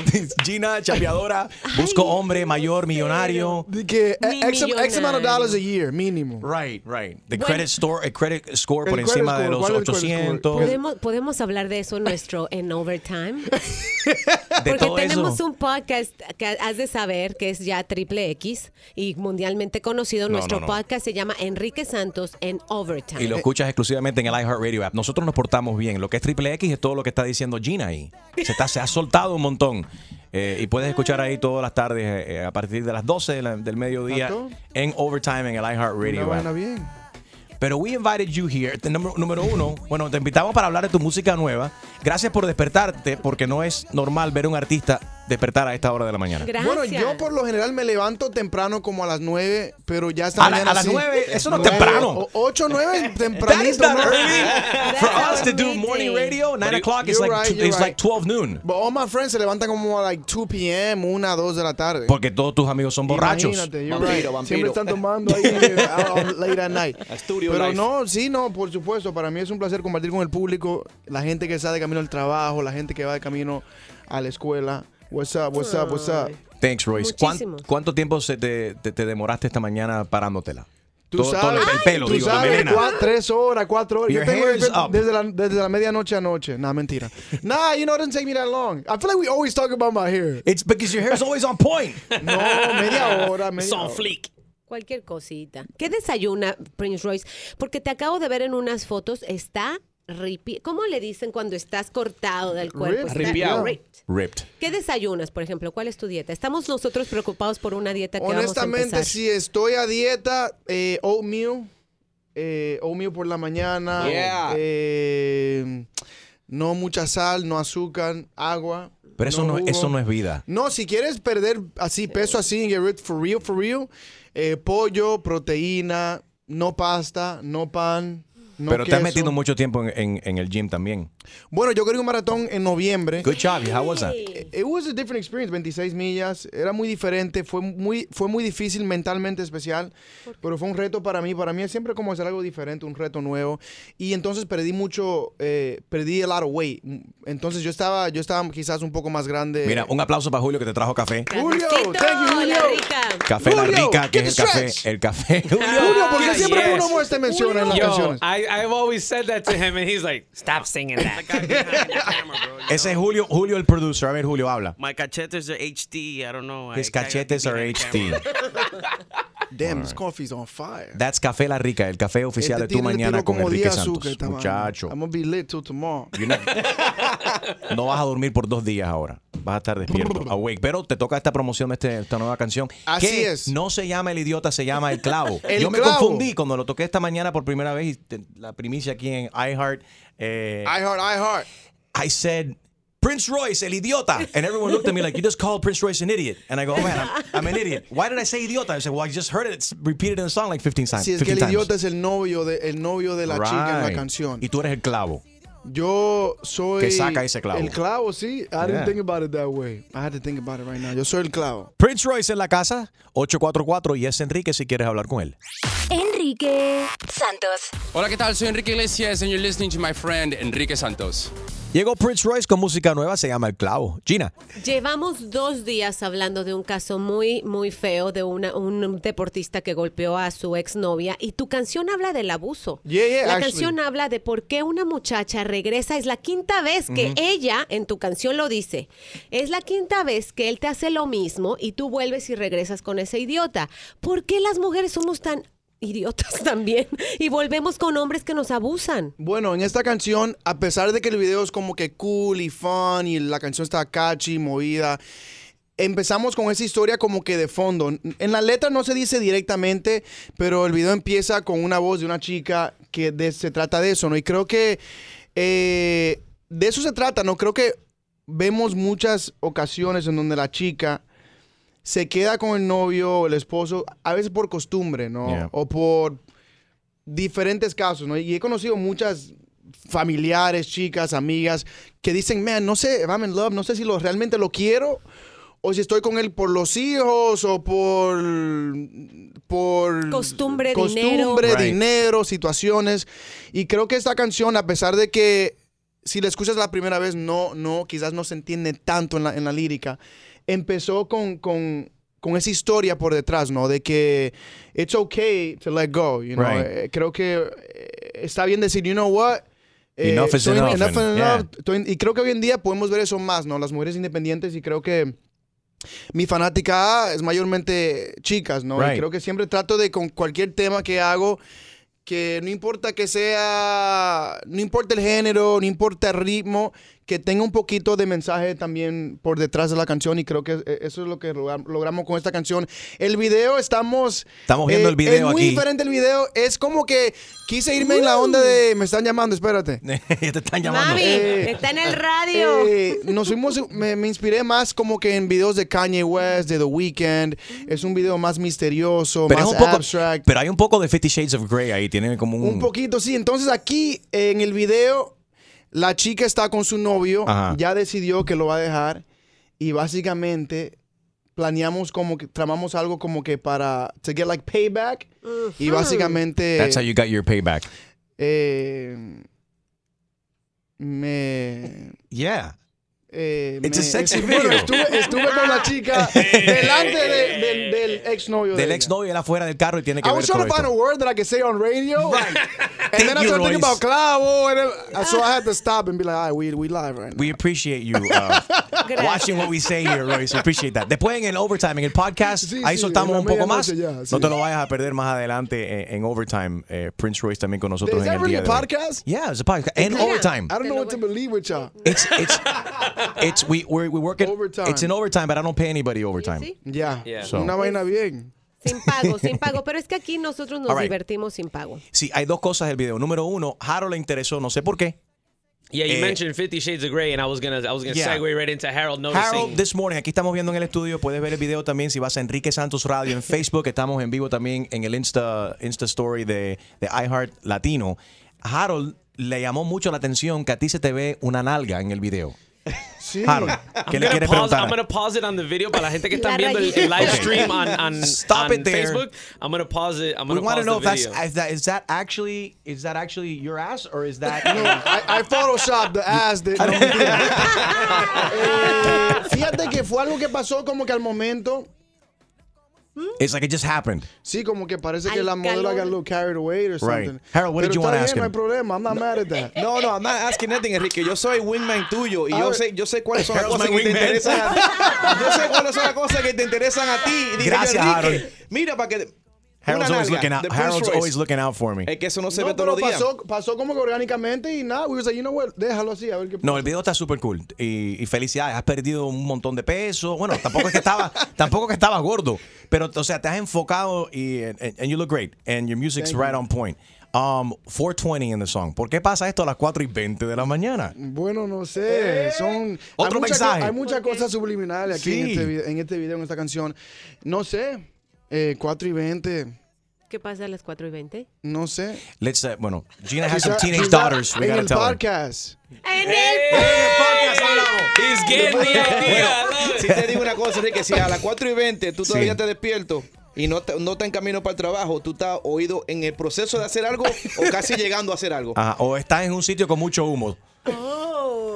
Gina, chapeadora, busco hombre mayor, millonario. De que eh, X, X amount of dollars a year, mínimo. Right, right. The Bueno. credit store, el credit score El por credit encima de score, los ¿cuál es el credit score? 800. ¿Podemos, podemos hablar de eso en nuestro en overtime. [LAUGHS] De Porque todo tenemos eso. un podcast que has de saber que es ya triple X y mundialmente conocido. No, Nuestro no, no. podcast se llama Enrique Santos en Overtime. Y lo escuchas exclusivamente en el iHeartRadio app. Nosotros nos portamos bien. Lo que es Triple X es todo lo que está diciendo Gina ahí. Se, está, se ha soltado un montón. Eh, y puedes escuchar ahí todas las tardes eh, a partir de las 12 de la- del mediodía en Overtime en el iHeartRadio app. bien. Pero we invited you here. Este, número, número uno, bueno, te invitamos para hablar de tu música nueva. Gracias por despertarte, porque no es normal ver un artista despertar a esta hora de la mañana. Bueno, yo por lo general me levanto temprano como a las 9, pero ya está A la- a las nueve, eso no es temprano. 8, 9 [LAUGHS] That is tempranito. not ¿no? early. For us to do morning radio, 9 o'clock is like, right, two- right. like 12 noon. But all my friends se levantan como a like 2 p.m., 1, 2 de la tarde. Porque todos tus amigos son borrachos. Imagínate, you're right. Siempre están tomando ahí [LAUGHS] uh, late at night. Studio Pero life. no, sí, no, por supuesto. Para mí es un placer compartir con el público, la gente que está de camino al trabajo, la gente que va de camino a la escuela. What's up, what's up, what's up? Thanks, Royce. ¿Cuán- Muchísimo. ¿Cuánto tiempo se te, te- te demoraste esta mañana parándotela? Tú Todo- todo sabes, el, el pelo, tú digo, la sabes, melena. cua- tres horas, cuatro horas. Your Yo tengo hair is desde, la, desde la medianoche anoche. Nah, mentira. nah, you know, it doesn't take me that long. I feel like we always talk about my hair. It's because your hair is always on point. [LAUGHS] No, media hora, media Son hora. flick. Cualquier cosita. ¿Qué desayuna Prince Royce? Porque te acabo de ver en unas fotos, está ripi. ¿Cómo le dicen cuando estás cortado del cuerpo? Ripped. Ripiado. ripped. Ripped. ¿Qué desayunas, por ejemplo? ¿Cuál es tu dieta? Estamos nosotros preocupados por una dieta que vamos a Honestamente, si estoy a dieta, eh, oatmeal, eh, oatmeal por la mañana, Yeah. eh, no mucha sal, no azúcar, agua. Pero eso no, eso no es vida. No, si quieres perder así peso así, get rid for real, for real, eh, pollo, proteína, no pasta, no pan, no Pero te has queso. metido mucho tiempo en, en- en el gym también. Bueno, yo corrí un maratón en noviembre. Good job. How was that? It was a different experience, 26 millas, era muy diferente, fue muy, fue muy difícil, mentalmente especial, pero fue un reto para mí, para mí es siempre como hacer algo diferente, un reto nuevo, y entonces perdí mucho, eh, perdí a lot of weight, entonces yo estaba, yo estaba quizás un poco más grande. Mira, un aplauso para Julio que te trajo café. Julio, thank you, Julio. Café La Julio, Rica, que es el the café. El café. Julio, ¿por qué siempre Yes. uno muestra menciona en las Yo, canciones? I, I've always said that to him, and he's like, "Stop singing that." Ese es Julio, Julio el producer. A ver, Julio, habla. My cachetes are HD. I don't know. His I- I cachetes be are behind HD. [LAUGHS] Damn, this coffee's on fire. That's Café La Rica, el café oficial Este de tu mañana con Enrique 10 Santos. azúcar. Muchacho. I'm gonna be lit till tomorrow. Not- no vas a dormir por dos días ahora. Vas a estar despierto, [LAUGHS] awake. Pero te toca esta promoción de este- esta nueva canción. Así que es. No se llama El Idiota, se llama El Clavo. [LAUGHS] El Yo me Clavo. confundí cuando lo toqué esta mañana por primera vez. Y te- la primicia aquí en iHeart. eh, I heart, I heart. I said, Prince Royce, el idiota. And everyone looked at me like, you just called Prince Royce an idiot. And I go, oh, man, I'm, I'm an idiot. Why did I say idiota? I said, well, I just heard it. It's repeated in the song like 15 times. Si es que 15 el times. idiota es el novio de, el novio de la chica en la Right. canción. Y tú eres el clavo. Yo soy. Que saca ese clavo. El clavo, sí. I Yeah. didn't think about it that way. I had to think about it right now. Yo soy el clavo. Prince Royce en la casa, 844 y es Enrique si quieres hablar con él. Enrique Santos. Hola, ¿qué tal? Soy Enrique Iglesias and you're listening to my friend Enrique Santos. Llegó Prince Royce con música nueva, se llama El Clavo. Gina, Llevamos dos días hablando de un caso muy, muy feo de una, un deportista que golpeó a su exnovia y tu canción habla del abuso. Yeah, yeah, la actually. canción habla de por qué una muchacha regresa. Es la quinta vez que ella, en tu canción lo dice, es la quinta vez que él te hace lo mismo y tú vuelves y regresas con ese idiota. ¿Por qué las mujeres somos tan idiotas [LAUGHS] también y volvemos con hombres que nos abusan? Bueno, en esta canción, a pesar de que el video es como que cool y fun y la canción está catchy, movida, empezamos con esa historia como que de fondo. En la letra no se dice directamente, pero el video empieza con una voz de una chica que de- se trata de eso, ¿no? Y creo que eh, de eso se trata, ¿no? Creo que vemos muchas ocasiones en donde la chica se queda con el novio o el esposo, a veces por costumbre, ¿no? Yeah. O por diferentes casos, ¿no? Y he conocido muchas familiares, chicas, amigas, que dicen, man, no sé, I'm in love, no sé si lo, realmente lo quiero o si estoy con él por los hijos o por... por Costumbre, costumbre, dinero. Dinero, situaciones. Y creo que esta canción, a pesar de que si la escuchas la primera vez, no, no, quizás no se entiende tanto en la, en la lírica, empezó con, con, con esa historia por detrás, ¿no? De que it's okay to let go, you know. Right. Eh, creo que eh, está bien decir, you know what? Eh, Enough is enough, enough is and- enough. yeah. Estoy- y creo que hoy en día podemos ver eso más, ¿no? Las mujeres independientes y creo que mi fanática es mayormente chicas, ¿no? Right. Y creo que siempre trato de con cualquier tema que hago que no importa que sea, no importa el género, no importa el ritmo, que tenga un poquito de mensaje también por detrás de la canción y creo que eh, eso es lo que logra- logramos con esta canción. El video estamos... eh, Estamos viendo el video Es muy aquí. diferente el video. Es como que quise irme en la onda de... Me están llamando, espérate. [LAUGHS] Te están llamando. Mami, está en el radio. Eh, nos fuimos, me, me inspiré más como que en videos de Kanye West, de The Weeknd. Es un video más misterioso, Pero, más un poco, abstract. pero hay un poco de Fifty Shades of Grey ahí. Tiene como un. Un poquito, sí. Entonces aquí en el video, la chica está con su novio, Ajá. ya decidió que lo va a dejar y básicamente planeamos como que tramamos algo como que para to get like payback y básicamente That's how you got your payback. eh, me Yeah. Eh, It's a me- sexy [LAUGHS] bueno, video. estuve, estuve con la chica [LAUGHS] delante de- del, del exnovio de Del ella. ex novio él afuera del carro y tiene que I ver was trying to find a word that I could say on radio. [LAUGHS] And then I started thinking about clavo. And then, so I had to stop and be like, all right, we, we live right now. We appreciate you uh, watching what we say here, Royce. We appreciate that. Después en el overtime, en el podcast, Sí, ahí sí, soltamos un poco más. ya, sí. No te lo vayas a perder más adelante en, en overtime. Eh, Prince Royce también con nosotros Is en el really día a de hoy. podcast? Yeah, it's a podcast. En Mira, overtime. I don't know what to believe with y'all. It's it's it's we we're, we work it. Overtime. It's in overtime, but I don't pay anybody overtime. Ya, So- una vaina bien. Sin pago, [LAUGHS] sin pago. Pero es que aquí nosotros nos right. divertimos sin pago. Sí, hay dos cosas del video. Número uno, Harold le interesó, no sé por qué. Yeah, you Eh, mentioned Fifty Shades of Grey, and I was gonna, I was gonna Yeah. segue right into Harold noticing. Harold, this morning, aquí estamos viendo en el estudio, puedes ver el video también si vas a Enrique Santos Radio en [LAUGHS] Facebook, estamos en vivo también en el Insta, Insta Story de, de iHeart Latino. Harold le llamó mucho la atención que a ti se te ve una nalga en el video. Sí. Harold, I'm ¿qué le gonna, quieres pause, preguntar? I'm pause it on the video para la gente que La están viendo el, live stream on, on, Stop on it there. Facebook. I'm gonna pause it. I'm want to pause know the if that's video. is that is that actually is that actually your ass or is that No, I, I photoshopped the ass. De, no. Eh, fíjate que fue algo que pasó como que al momento. It's like it just happened. Sí, como que parece que Al la modelo calor. got a little carried away or Right. something. Harold, what Pero did you está wanna bien, ask No hay him? problema. I'm not mad at that. [LAUGHS] No, no, I'm not asking nothing, Enrique. Yo soy wingman tuyo y yo sé, yo sé cuáles son [LAUGHS] las Harold's cosas my que te wingman. interesan a ti. Yo sé cuáles son las cosas que te interesan a ti. Y dije, Gracias, Enrique, Harold. Mira para que Harold's always looking out. Harold's always looking out for me. Es que eso no se No, ve todos los días. pasó, pasó como que orgánicamente y nada. We was like, you know what, déjalo así, a ver qué No, el video está súper cool. Y, y felicidades, has perdido un montón de peso. Bueno, tampoco es que estaba, [LAUGHS] tampoco que estabas gordo. Pero, o sea, te has enfocado y and, and you look great. And your music's Thank right you. on point. Um, 420 in the song. ¿Por qué pasa esto a las 4 y 20 de la mañana? Bueno, no sé. Son. Otro hay mucha mensaje. hay muchas cosas subliminales aquí en, Sí. este, vi- en este video, en esta canción. No sé. Eh, 4 y 20. ¿Qué pasa a las 4 y 20? No sé. Let's, uh, bueno, Gina has some teenage daughters. We gotta el tell her. podcast. En el He's getting the idea. Si te digo una cosa, Enrique, si a las 4 y 20 tú todavía Sí. te despierto y no, te- no estás en camino para el trabajo, tú estás oído en el proceso de hacer algo o casi llegando a hacer algo. Ajá, o estás en un sitio con mucho humo.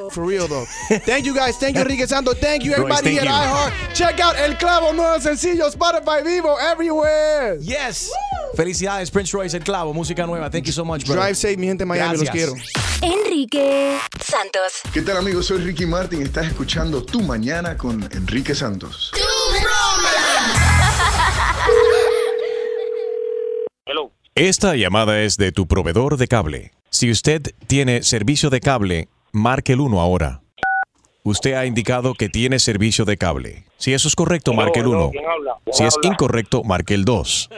For real, though. Thank you, guys. Thank you, Enrique Santos. Thank you, Royce, everybody thank here at iHeart. Check out El Clavo, nuevo sencillo, Spotify Vivo, everywhere. Yes. Felicidades, Prince Royce, El Clavo, música nueva. Thank you so much, brother. Drive safe, mi gente de Miami, los Gracias. quiero. Enrique Santos. ¿Qué tal amigos? Soy Ricky Martin. Estás escuchando Tu Mañana con Enrique Santos. Esta llamada es de tu proveedor de cable. Si usted tiene servicio de cable, marque el 1 ahora. Usted ha indicado que tiene servicio de cable. Si eso es correcto, marque el 1. Si es incorrecto, marque el 2.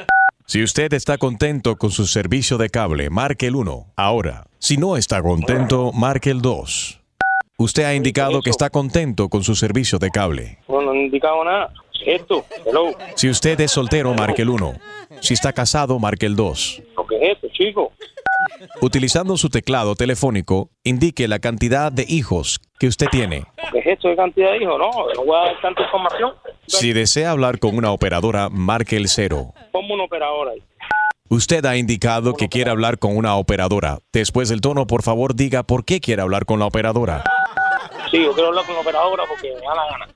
Si usted está contento con su servicio de cable, marque el 1 ahora. Si no está contento, marque el 2. Usted ha indicado que está contento con su servicio de cable. No, no he indicado nada. Esto, hello. Si usted es soltero, marque el 1. Si está casado, marque el 2. ¿Lo que es esto, chico? Utilizando su teclado telefónico, indique la cantidad de hijos que usted tiene. ¿Lo que es esto de cantidad de hijos? No, no voy a dar tanta información. Si desea hablar con una operadora, marque el 0. Como una operadora ahí. Usted ha indicado que quiere hablar con una operadora. Después del tono, por favor, diga por qué quiere hablar con la operadora. Sí, yo quiero hablar con la operadora porque me da la gana.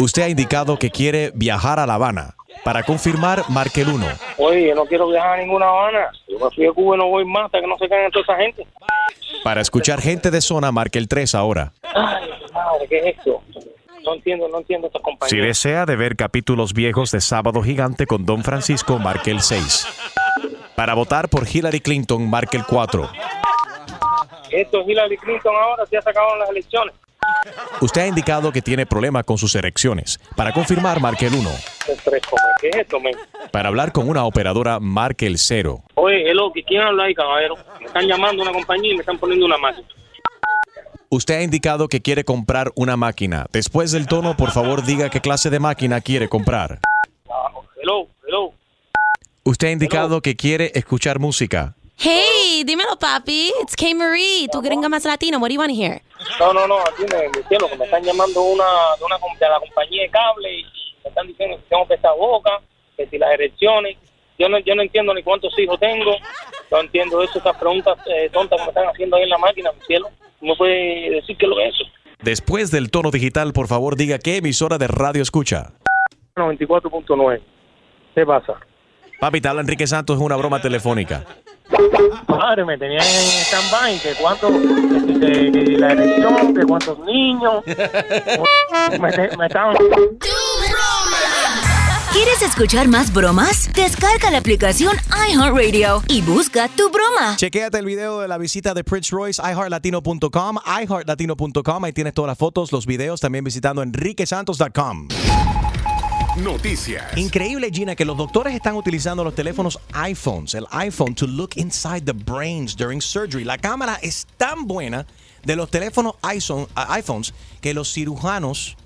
Usted ha indicado que quiere viajar a La Habana. Para confirmar, marque el 1. Oye, yo no quiero viajar a ninguna Habana. Yo me fui de Cuba y no voy más hasta que no se caigan toda esa gente. Para escuchar gente de zona, marque el 3 ahora. Ay, madre, ¿qué es esto? No entiendo, no entiendo esta compañía. Si desea de ver capítulos viejos de Sábado Gigante con Don Francisco, marque el 6. Para votar por Hillary Clinton, marque el 4. Esto es Hillary Clinton ahora, se ha sacado en las elecciones. Usted ha indicado que tiene problemas con sus erecciones. Para confirmar, marque el 1. Tres come. ¿Qué es esto, men? Para hablar con una operadora, marque el 0. Oye, hello, ¿qui- ¿quién habla ahí, caballero? Me están llamando una compañía y me están poniendo una máquina. Usted ha indicado que quiere comprar una máquina. Después del tono, por favor, diga qué clase de máquina quiere comprar. Hello, hello. Usted ha indicado que quiere escuchar música. Hey, dímelo, papi. It's K. Marie, tu gringa más latina. What do you want to hear? No, no, no, aquí me, mi cielo, que me están llamando una, de, una, de la compañía de cable y me están diciendo que tengo que estar boca, que si las erecciones. Yo no, yo no entiendo ni cuántos hijos tengo. No entiendo eso, esas preguntas eh, tontas que me están haciendo ahí en la máquina, mi cielo. ¿Cómo puede decir que lo es eso? Después del tono digital, por favor, diga qué emisora de radio escucha. 94.9. ¿Qué pasa? Papi, te habla Enrique Santos, es una broma telefónica. Madre, me tenían en stand-by, que cuánto, que, que- que la erección, que cuántos niños. me, me estaban... ¿Quieres escuchar más bromas? Descarga la aplicación iHeartRadio y busca tu broma. Chequéate el video de la visita de Prince Royce, iHeartLatino.com, iHeartLatino.com, ahí tienes todas las fotos, los videos, también visitando enriquesantos.com. Noticias. Increíble, Gina, que los doctores están utilizando los teléfonos iPhones, el iPhone, to look inside the brains during surgery. La cámara es tan buena de los teléfonos iPhones que los cirujanos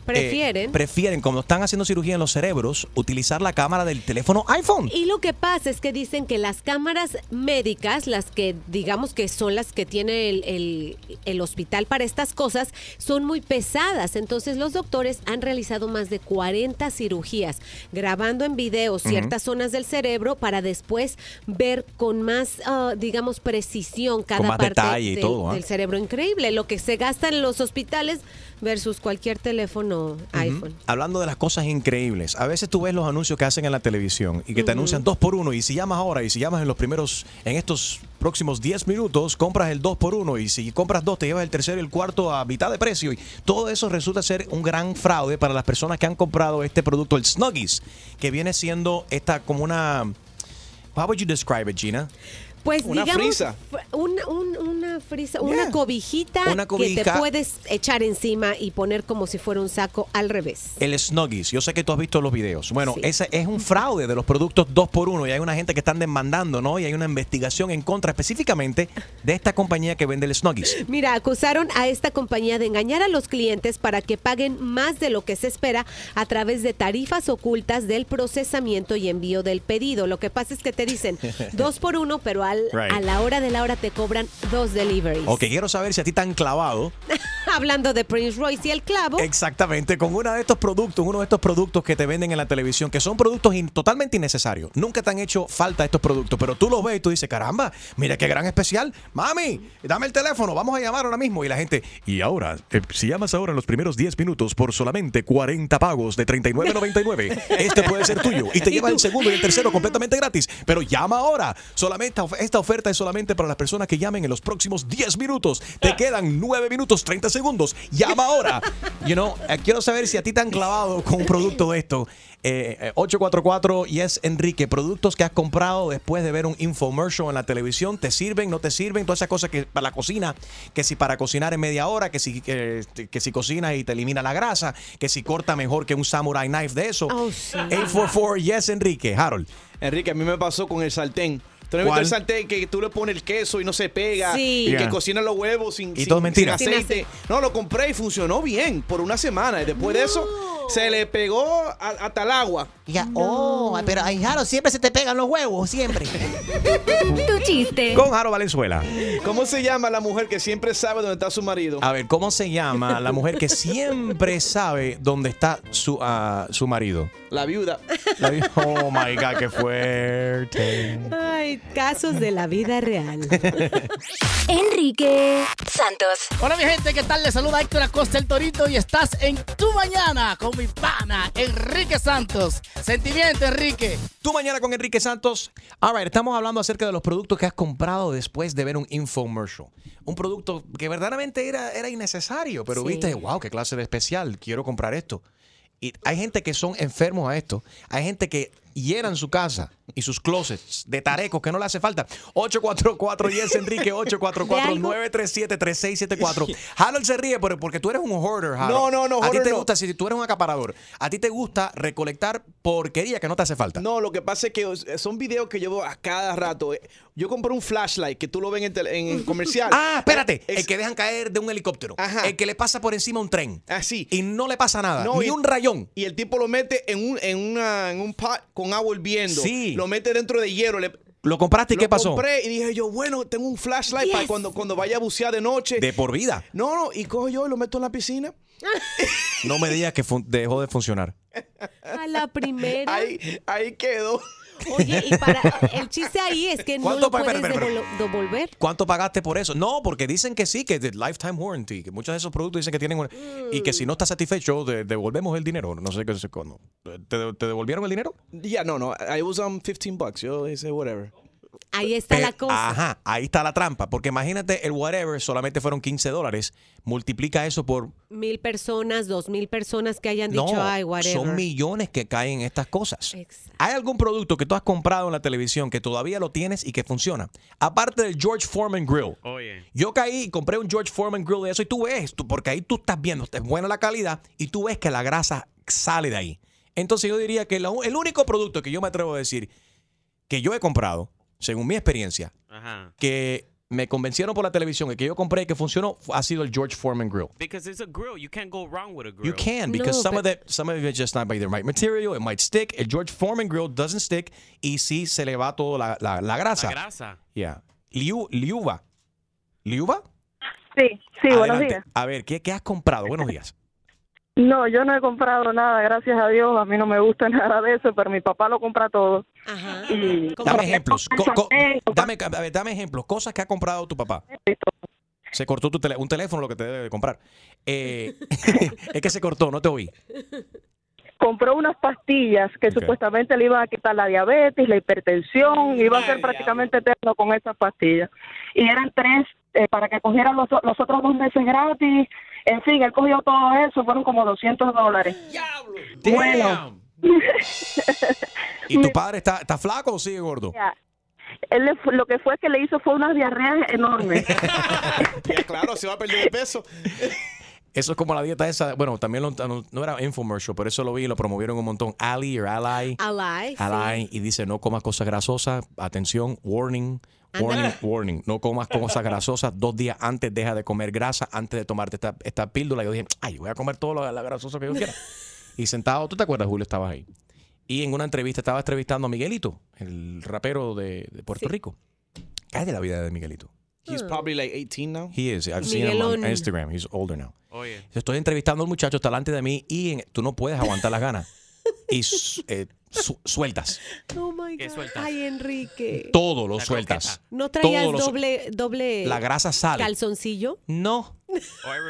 eh, Prefieren. prefieren, cuando están haciendo cirugía en los cerebros, utilizar la cámara del teléfono iPhone. Y lo que pasa es que dicen que las cámaras médicas, las que digamos que son las que tiene el, el- el hospital para estas cosas, son muy pesadas. Entonces los doctores han realizado más de 40 cirugías, grabando en video ciertas zonas del cerebro para después ver con más, ah, digamos, precisión cada más parte detalle y del, todo, ¿ah? del cerebro. Increíble lo que se gasta en los hospitales versus cualquier teléfono iPhone. Hablando de las cosas increíbles, a veces tú ves los anuncios que hacen en la televisión y que te anuncian dos por uno y si llamas ahora y si llamas en los primeros, en estos próximos 10 minutos, compras el dos por uno y si compras dos te llevas el tercero y el cuarto a mitad de precio y todo eso resulta ser un gran fraude para las personas que han comprado este producto, el Snuggies, que viene siendo esta como una... How would you describe it, Gina? Pues Una digamos, frisa. fr- Una, un- una frisa, una cobijita Una que te puedes echar encima y poner como si fuera un saco al revés. El Snuggies, yo sé que tú has visto los videos. Bueno, ese es un fraude de los productos 2x1 y hay una gente que están demandando, ¿no? Y hay una investigación en contra específicamente de esta compañía que vende el Snuggies. Mira, acusaron a esta compañía de engañar a los clientes para que paguen más de lo que se espera a través de tarifas ocultas del procesamiento y envío del pedido. Lo que pasa es que te dicen [LAUGHS] dos por uno, pero al- Right. a la hora de la hora te cobran dos deliveries. Ok, quiero saber si a ti te han clavado [LAUGHS] Hablando de Prince Royce y el clavo. exactamente con uno de estos productos, uno de estos productos que te venden en la televisión, que son productos in- totalmente innecesarios. Nunca te han hecho falta estos productos, pero tú los ves y tú dices, caramba, mira qué gran especial. Mami, dame el teléfono, vamos a llamar ahora mismo. Y la gente, y ahora, eh, si llamas ahora en los primeros 10 minutos por solamente 40 pagos de 39.99, [LAUGHS] este puede ser tuyo. Y te lleva el segundo y el tercero completamente gratis. Pero llama ahora. Solamente esta oferta es solamente para las personas que llamen en los próximos 10 minutos. Te quedan 9 minutos 30 segundos. Llama ahora. [LAUGHS] You know, eh, quiero saber si a ti te han clavado con un producto de esto. Eh, eh, 844 Yes Enrique, productos que has comprado después de ver un infomercial en la televisión, ¿te sirven, no te sirven? Todas esas cosas que para la cocina, que si para cocinar en media hora, que si, que, que si cocinas y te elimina la grasa, que si corta mejor que un samurai knife de eso. 844 Yes Enrique, Harold. Enrique, a mí me pasó con el sartén. ¿Tú no has el sartén que tú le pones el queso y no se pega? Sí. Y que cocina los huevos sin, Y sin- todo mentira. sin aceite. No, lo compré y funcionó bien por una semana. Y después de eso, se le pegó a- hasta el agua. Ya, oh, pero ahí, Jaro, siempre se te pegan los huevos, siempre. [LAUGHS] Tu chiste. Con Harold Valenzuela. ¿Cómo se llama la mujer que siempre sabe dónde está su marido? A ver, ¿cómo se llama la mujer que siempre sabe dónde está su, ah, su marido? La viuda. La oh my God, qué fuerte. Ay, casos de la vida real. [LAUGHS] Enrique Santos. Hola mi gente, ¿qué tal? Les saluda Héctor Acosta el Torito y estás en Tu Mañana con mi pana Enrique Santos. Sentimiento, Enrique. Tu mañana con Enrique Santos. All right, estamos hablando acerca de los productos que has comprado después de ver un infomercial. Un producto que verdaderamente era, era innecesario, pero Sí. viste, wow, qué clase de especial, quiero comprar esto. Y hay gente que son enfermos a esto. Hay gente que llenan su casa y sus closets de tarecos que no le hace falta. 844 10 Enrique [LAUGHS] 844-937-3674. Harold se ríe por- porque tú eres un hoarder, Harold. No, no, no, A ti te no. gusta, si tú eres un acaparador, a ti te gusta recolectar porquería que no te hace falta. No, lo que pasa es que eh, son videos que yo veo a cada rato. Yo compré un flashlight que tú lo ves en, tele- en el comercial. [LAUGHS] Ah, espérate. El que dejan caer de un helicóptero. El que le pasa por encima un tren. Así. Y no le pasa nada. No, ni y- un rayón. Y el tipo lo mete en un, en una, en un pot con agua hirviendo. Sí. Lo mete dentro de hielo. Le, ¿Lo compraste y lo qué pasó? compré y dije yo, bueno, tengo un flashlight para cuando, cuando vaya a bucear de noche. De por vida. No, no, y cojo yo y lo meto en la piscina. [LAUGHS] No me digas que fun- dejó de funcionar. A la primera. Ahí, ahí quedó. Oye, y para el chiste ahí es que no ¿Cuánto lo puedes devolver. ¿Cuánto pagaste por eso? No, porque dicen que sí, que de lifetime warranty, que muchos de esos productos dicen que tienen una- y que si no estás satisfecho de- devolvemos el dinero. No sé qué sé cuándo. ¿Te, te devolvieron el dinero? Ya, no, no. I was um, 15 bucks. Yo hice whatever. Ahí está la cosa. Ajá, ahí está la trampa. Porque imagínate, el whatever solamente fueron 15 dólares. Multiplica eso por. Mil personas, dos mil personas que hayan No, dicho, ay, whatever. son millones que caen en estas cosas. ¿Hay algún producto que tú has comprado en la televisión que todavía lo tienes y que funciona? Aparte del George Foreman Grill. Oye. Yo caí y compré un George Foreman Grill de eso y tú ves, tú- porque ahí tú estás viendo, es buena la calidad y tú ves que la grasa sale de ahí. Entonces yo diría que el único producto que yo me atrevo a decir que yo he comprado, según mi experiencia, Ajá. que me convencieron por la televisión y que yo compré y que funcionó fu- ha sido el George Foreman Grill. Because it's a grill. You can't go wrong with a grill. You can because some of the some of it just not by the right material. It might stick. El George Foreman Grill doesn't stick y sí se le va toda la, la, la grasa. La grasa. Yeah. Liu, Liuva. ¿Liuva? Sí, sí, buenos Adelante. días. A ver, ¿qué, qué has comprado? Buenos días. No, yo no he comprado nada, gracias a Dios. A mí no me gusta [LAUGHS] nada de eso, pero mi papá lo compra todo. Y Dame ejemplos. Co- dame, a ver, dame ejemplos. Cosas que ha comprado tu papá. Se cortó tu tele- un teléfono, lo que te debe de comprar. Eh, [LAUGHS] es que se cortó, no te oí. compró unas pastillas que supuestamente le iban a quitar la diabetes, la hipertensión, iba a ser prácticamente eterno con esas pastillas. Y eran tres eh, para que cogieran los, los otros dos meses gratis. En fin, él cogió todo eso, fueron como 200 dólares. Bueno, ¿Y tu padre está, está flaco o sigue gordo? él le lo que fue que le hizo fue unas diarreas enormes. [LAUGHS] Ya, claro, se va a perder el peso. Eso es como la dieta esa. Bueno, también lo- no, no era infomercial, pero eso lo vi y lo promovieron un montón. Ali o Ally. Ally, Ally. Y dice, no comas cosas grasosas. Atención, warning. Warning, warning. No comas cosas grasosas. Dos días antes deja de comer grasa, antes de tomarte esta, esta píldora. Yo dije, ay, voy a comer todo lo, la grasosa que yo quiera. [LAUGHS] y sentado, ¿tú te acuerdas, Julio? Estabas ahí. Y en una entrevista estaba entrevistando a Miguelito, el rapero de, de Puerto Rico. Cállate la vida de Miguelito. He's probably like 18 now. He is. I've seen him on. Instagram. He's older now. Oye. Estoy entrevistando a un muchacho, está delante de mí y en- tú no puedes aguantar las ganas. [LAUGHS] Y eh, su- sueltas. Oh my God. Ay, Enrique. Todo lo sueltas. ¿No traías Todo su- doble, doble La grasa sale. calzoncillo? No.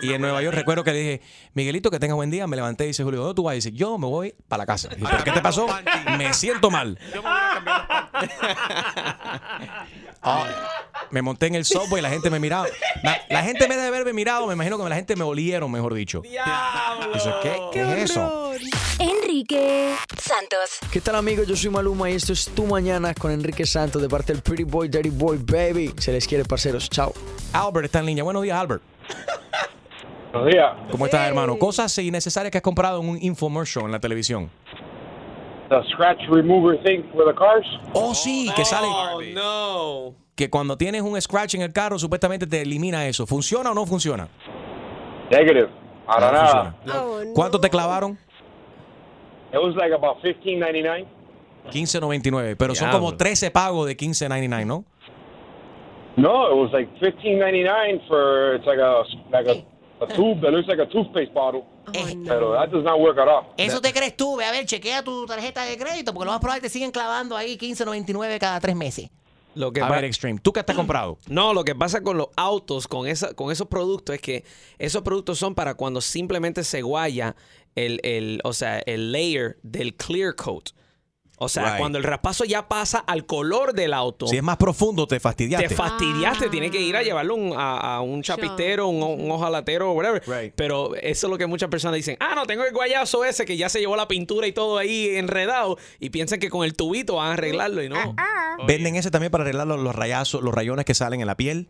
Y en Nueva York recuerdo que le dije, Miguelito, que tengas buen día. Me levanté y dice Julio, ¿dónde tú vas? Y dice, yo me voy para la casa. Y dije, ¿Pero qué te pasó? Me siento mal. Ah, me monté en el subway y la gente me miraba. La, la gente me debe haberme mirado, me imagino que la gente me olieron, mejor dicho. Dice, ¿qué, ¿qué es eso? Enrique Santos. ¿Qué tal amigos? Yo soy Maluma y esto es Tu Mañana con Enrique Santos de parte del Pretty Boy, Dirty Boy, Baby. Se les quiere, parceros. Chao. Albert está en línea. Buenos días, Albert. Buenos días. ¿Cómo estás, hermano? Cosas innecesarias que has comprado en un infomercial en la televisión. The scratch remover thing for the cars. Oh, sí, que sale. no. Que cuando tienes un scratch en el carro, supuestamente te elimina eso. ¿Funciona o no funciona? Negative. Para No nada. funciona. ¿Cuánto te clavaron? It was like about 15.99. 15.99. Pero son Diablo. como 13 pagos de 15.99, ¿no? No, it was like 15.99 for it's like a like a, a tube that looks like a toothpaste bottle. Pero that does not work at all. Eso te crees tú. Ve a ver, chequea tu tarjeta de crédito porque lo más probable es que te siguen clavando ahí 15.99 cada tres meses. Lo que A ver, Extreme, ¿tú qué has comprado? No, lo que pasa con los autos, con, esa, con esos productos, es que esos productos son para cuando simplemente se guaya el, el, o sea, el layer del clear coat. O sea, Right. cuando el raspazo ya pasa al color del auto. Si es más profundo, te fastidiaste. Te fastidiaste, tienes que ir a llevarlo un- a, a un chapistero, un, un ojalatero, whatever. Pero eso es lo que muchas personas dicen. Ah, no, tengo el guayazo ese que ya se llevó la pintura y todo ahí enredado. Y piensan que con el tubito van a arreglarlo y no. Venden ese también para arreglar los, los rayazos, los rayones que salen en la piel.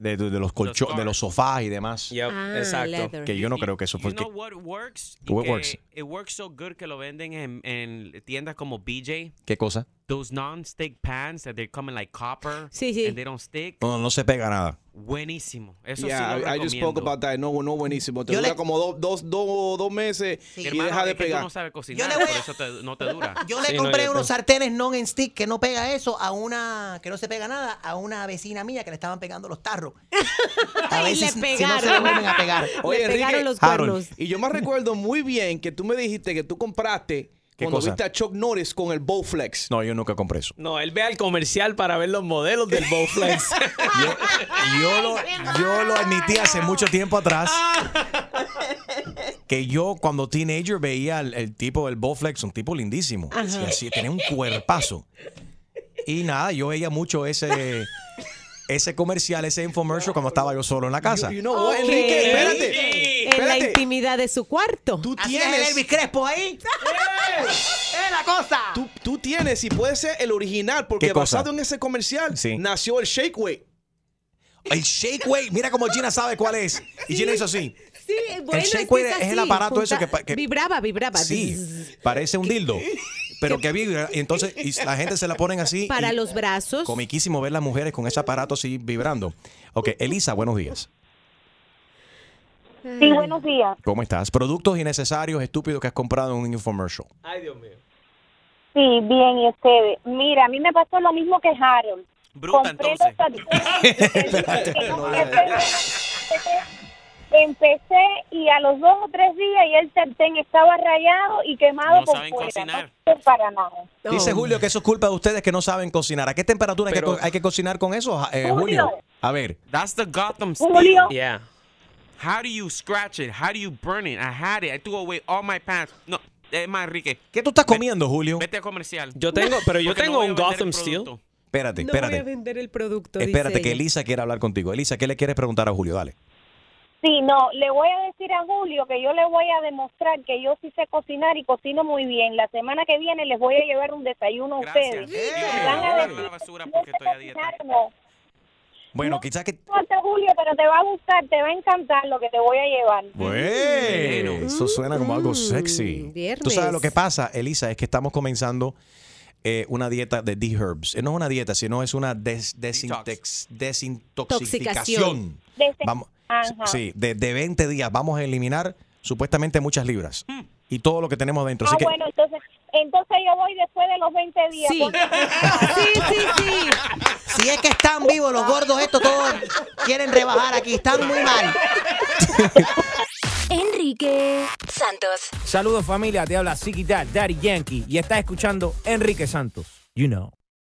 De, de- de los colchones, de los sofás y demás. Yep, exacto. Que yo no creo que eso fue. You know what works? What works? It works so good que lo venden en, en tiendas como BJ. ¿Qué cosa? Those non-stick pans that they come in like copper. Sí, sí. And they don't stick. No, no se pega nada. Buenísimo. Eso Yeah, sí lo I, I just spoke about that. No, no buenísimo. Te Yo dura le- como dos, dos, dos, dos meses y Hermano, deja de es que tú pegar. no sabes cocinar, Yo le voy por a- eso te- no te dura. Yo le Sí, no, compré yo unos te- sartenes non en stick que no pega eso a una que no se pega nada a una vecina mía que le estaban pegando los tarros. [LAUGHS] A si, le si no se pegaron. le vuelven a pegar. Oye, Le pegaron Enrique, los cuernos. y yo me recuerdo muy bien que tú me dijiste que tú compraste ¿Qué cuando cosa? viste a Chuck Norris con el Bowflex. No, yo nunca compré eso. No, él ve al comercial para ver los modelos del Bowflex. [LAUGHS] Yo lo, yo lo admití hace mucho tiempo atrás. Que yo cuando teenager veía el, el tipo del Bowflex, un tipo lindísimo. Ajá. Sí, así, tenía un cuerpazo. Y nada, yo veía mucho ese, ese comercial, ese infomercial cuando estaba yo solo en la casa. You know. Enrique, espérate. En la intimidad de su cuarto. Tú Así es el tienes, Elvis Crespo ahí. [LAUGHS] ¡Es la cosa! tú, tú tienes, y puede ser el original, porque basado en ese comercial Sí. nació el Shake Weight. El shake weight, mira cómo Gina sabe cuál es. Y Gina hizo así. Sí, bueno, shake es que weight es es el aparato ese que que- Vibraba, vibraba. Sí, parece un dildo. [LAUGHS] Pero que vibra. Y entonces y la gente se la ponen así. [LAUGHS] Para y- los brazos. Comiquísimo ver las mujeres con ese aparato así vibrando. Ok, Elisa, buenos días. Sí, buenos días. ¿Cómo estás? Productos innecesarios, estúpidos que has comprado en un infomercial. Ay, Dios mío. Sí, bien, y ustedes. Mira, a mí me pasó lo mismo que Harold. Bruta, Compré entonces. los. [LAUGHS] [LAUGHS] Empecé y a los dos o tres días y el sartén estaba rayado y quemado No por saben fuera. cocinar. No para nada. Dice Julio que eso es culpa de ustedes que no saben cocinar. ¿A qué temperatura hay que hay que cocinar con eso, eh, Julio. Julio? A ver. That's the Gotham steel. Julio. Yeah. How do you scratch it? How do you burn it? I had it. I threw away all my pants. No, es más, Enrique. ¿Qué tú estás comiendo, Julio? Vete a comercial. Yo tengo, pero yo Porque tengo un Gotham Steel. producto. Espérate, No voy a espérate. vender el producto. Espérate, dice que ella. Elisa quiere hablar contigo. Elisa, ¿qué le quieres preguntar a Julio? Dale. Sí, no, le voy a decir a Julio que yo le voy a demostrar que yo sí sé cocinar y cocino muy bien. La semana que viene les voy a llevar un desayuno a ustedes. Eh, Y van a decir, la basura porque estoy a dieta. Bueno, quizás que... No importa, Julio, pero te va a gustar, te va a encantar lo que te voy a llevar. Bueno, eso suena como algo sexy. Mm, viernes. Tú sabes lo que pasa, Elisa, es que estamos comenzando eh, una dieta de D-Herbs. Eh, No es una dieta, sino es una des- desintex- desintoxicación. Desde- Vamos, Ajá. sí, de, de 20 días. Vamos a eliminar supuestamente muchas libras. Y todo lo que tenemos dentro. Ah, Así que, bueno, entonces, entonces yo voy después de los 20 días. Sí. porque- [LAUGHS] Sí, sí, sí. Si es que están vivos los gordos estos todos quieren rebajar aquí, están muy mal. [LAUGHS] Enrique Santos. Saludos familia, te habla Siki Dad, Daddy Yankee y estás escuchando Enrique Santos. You know.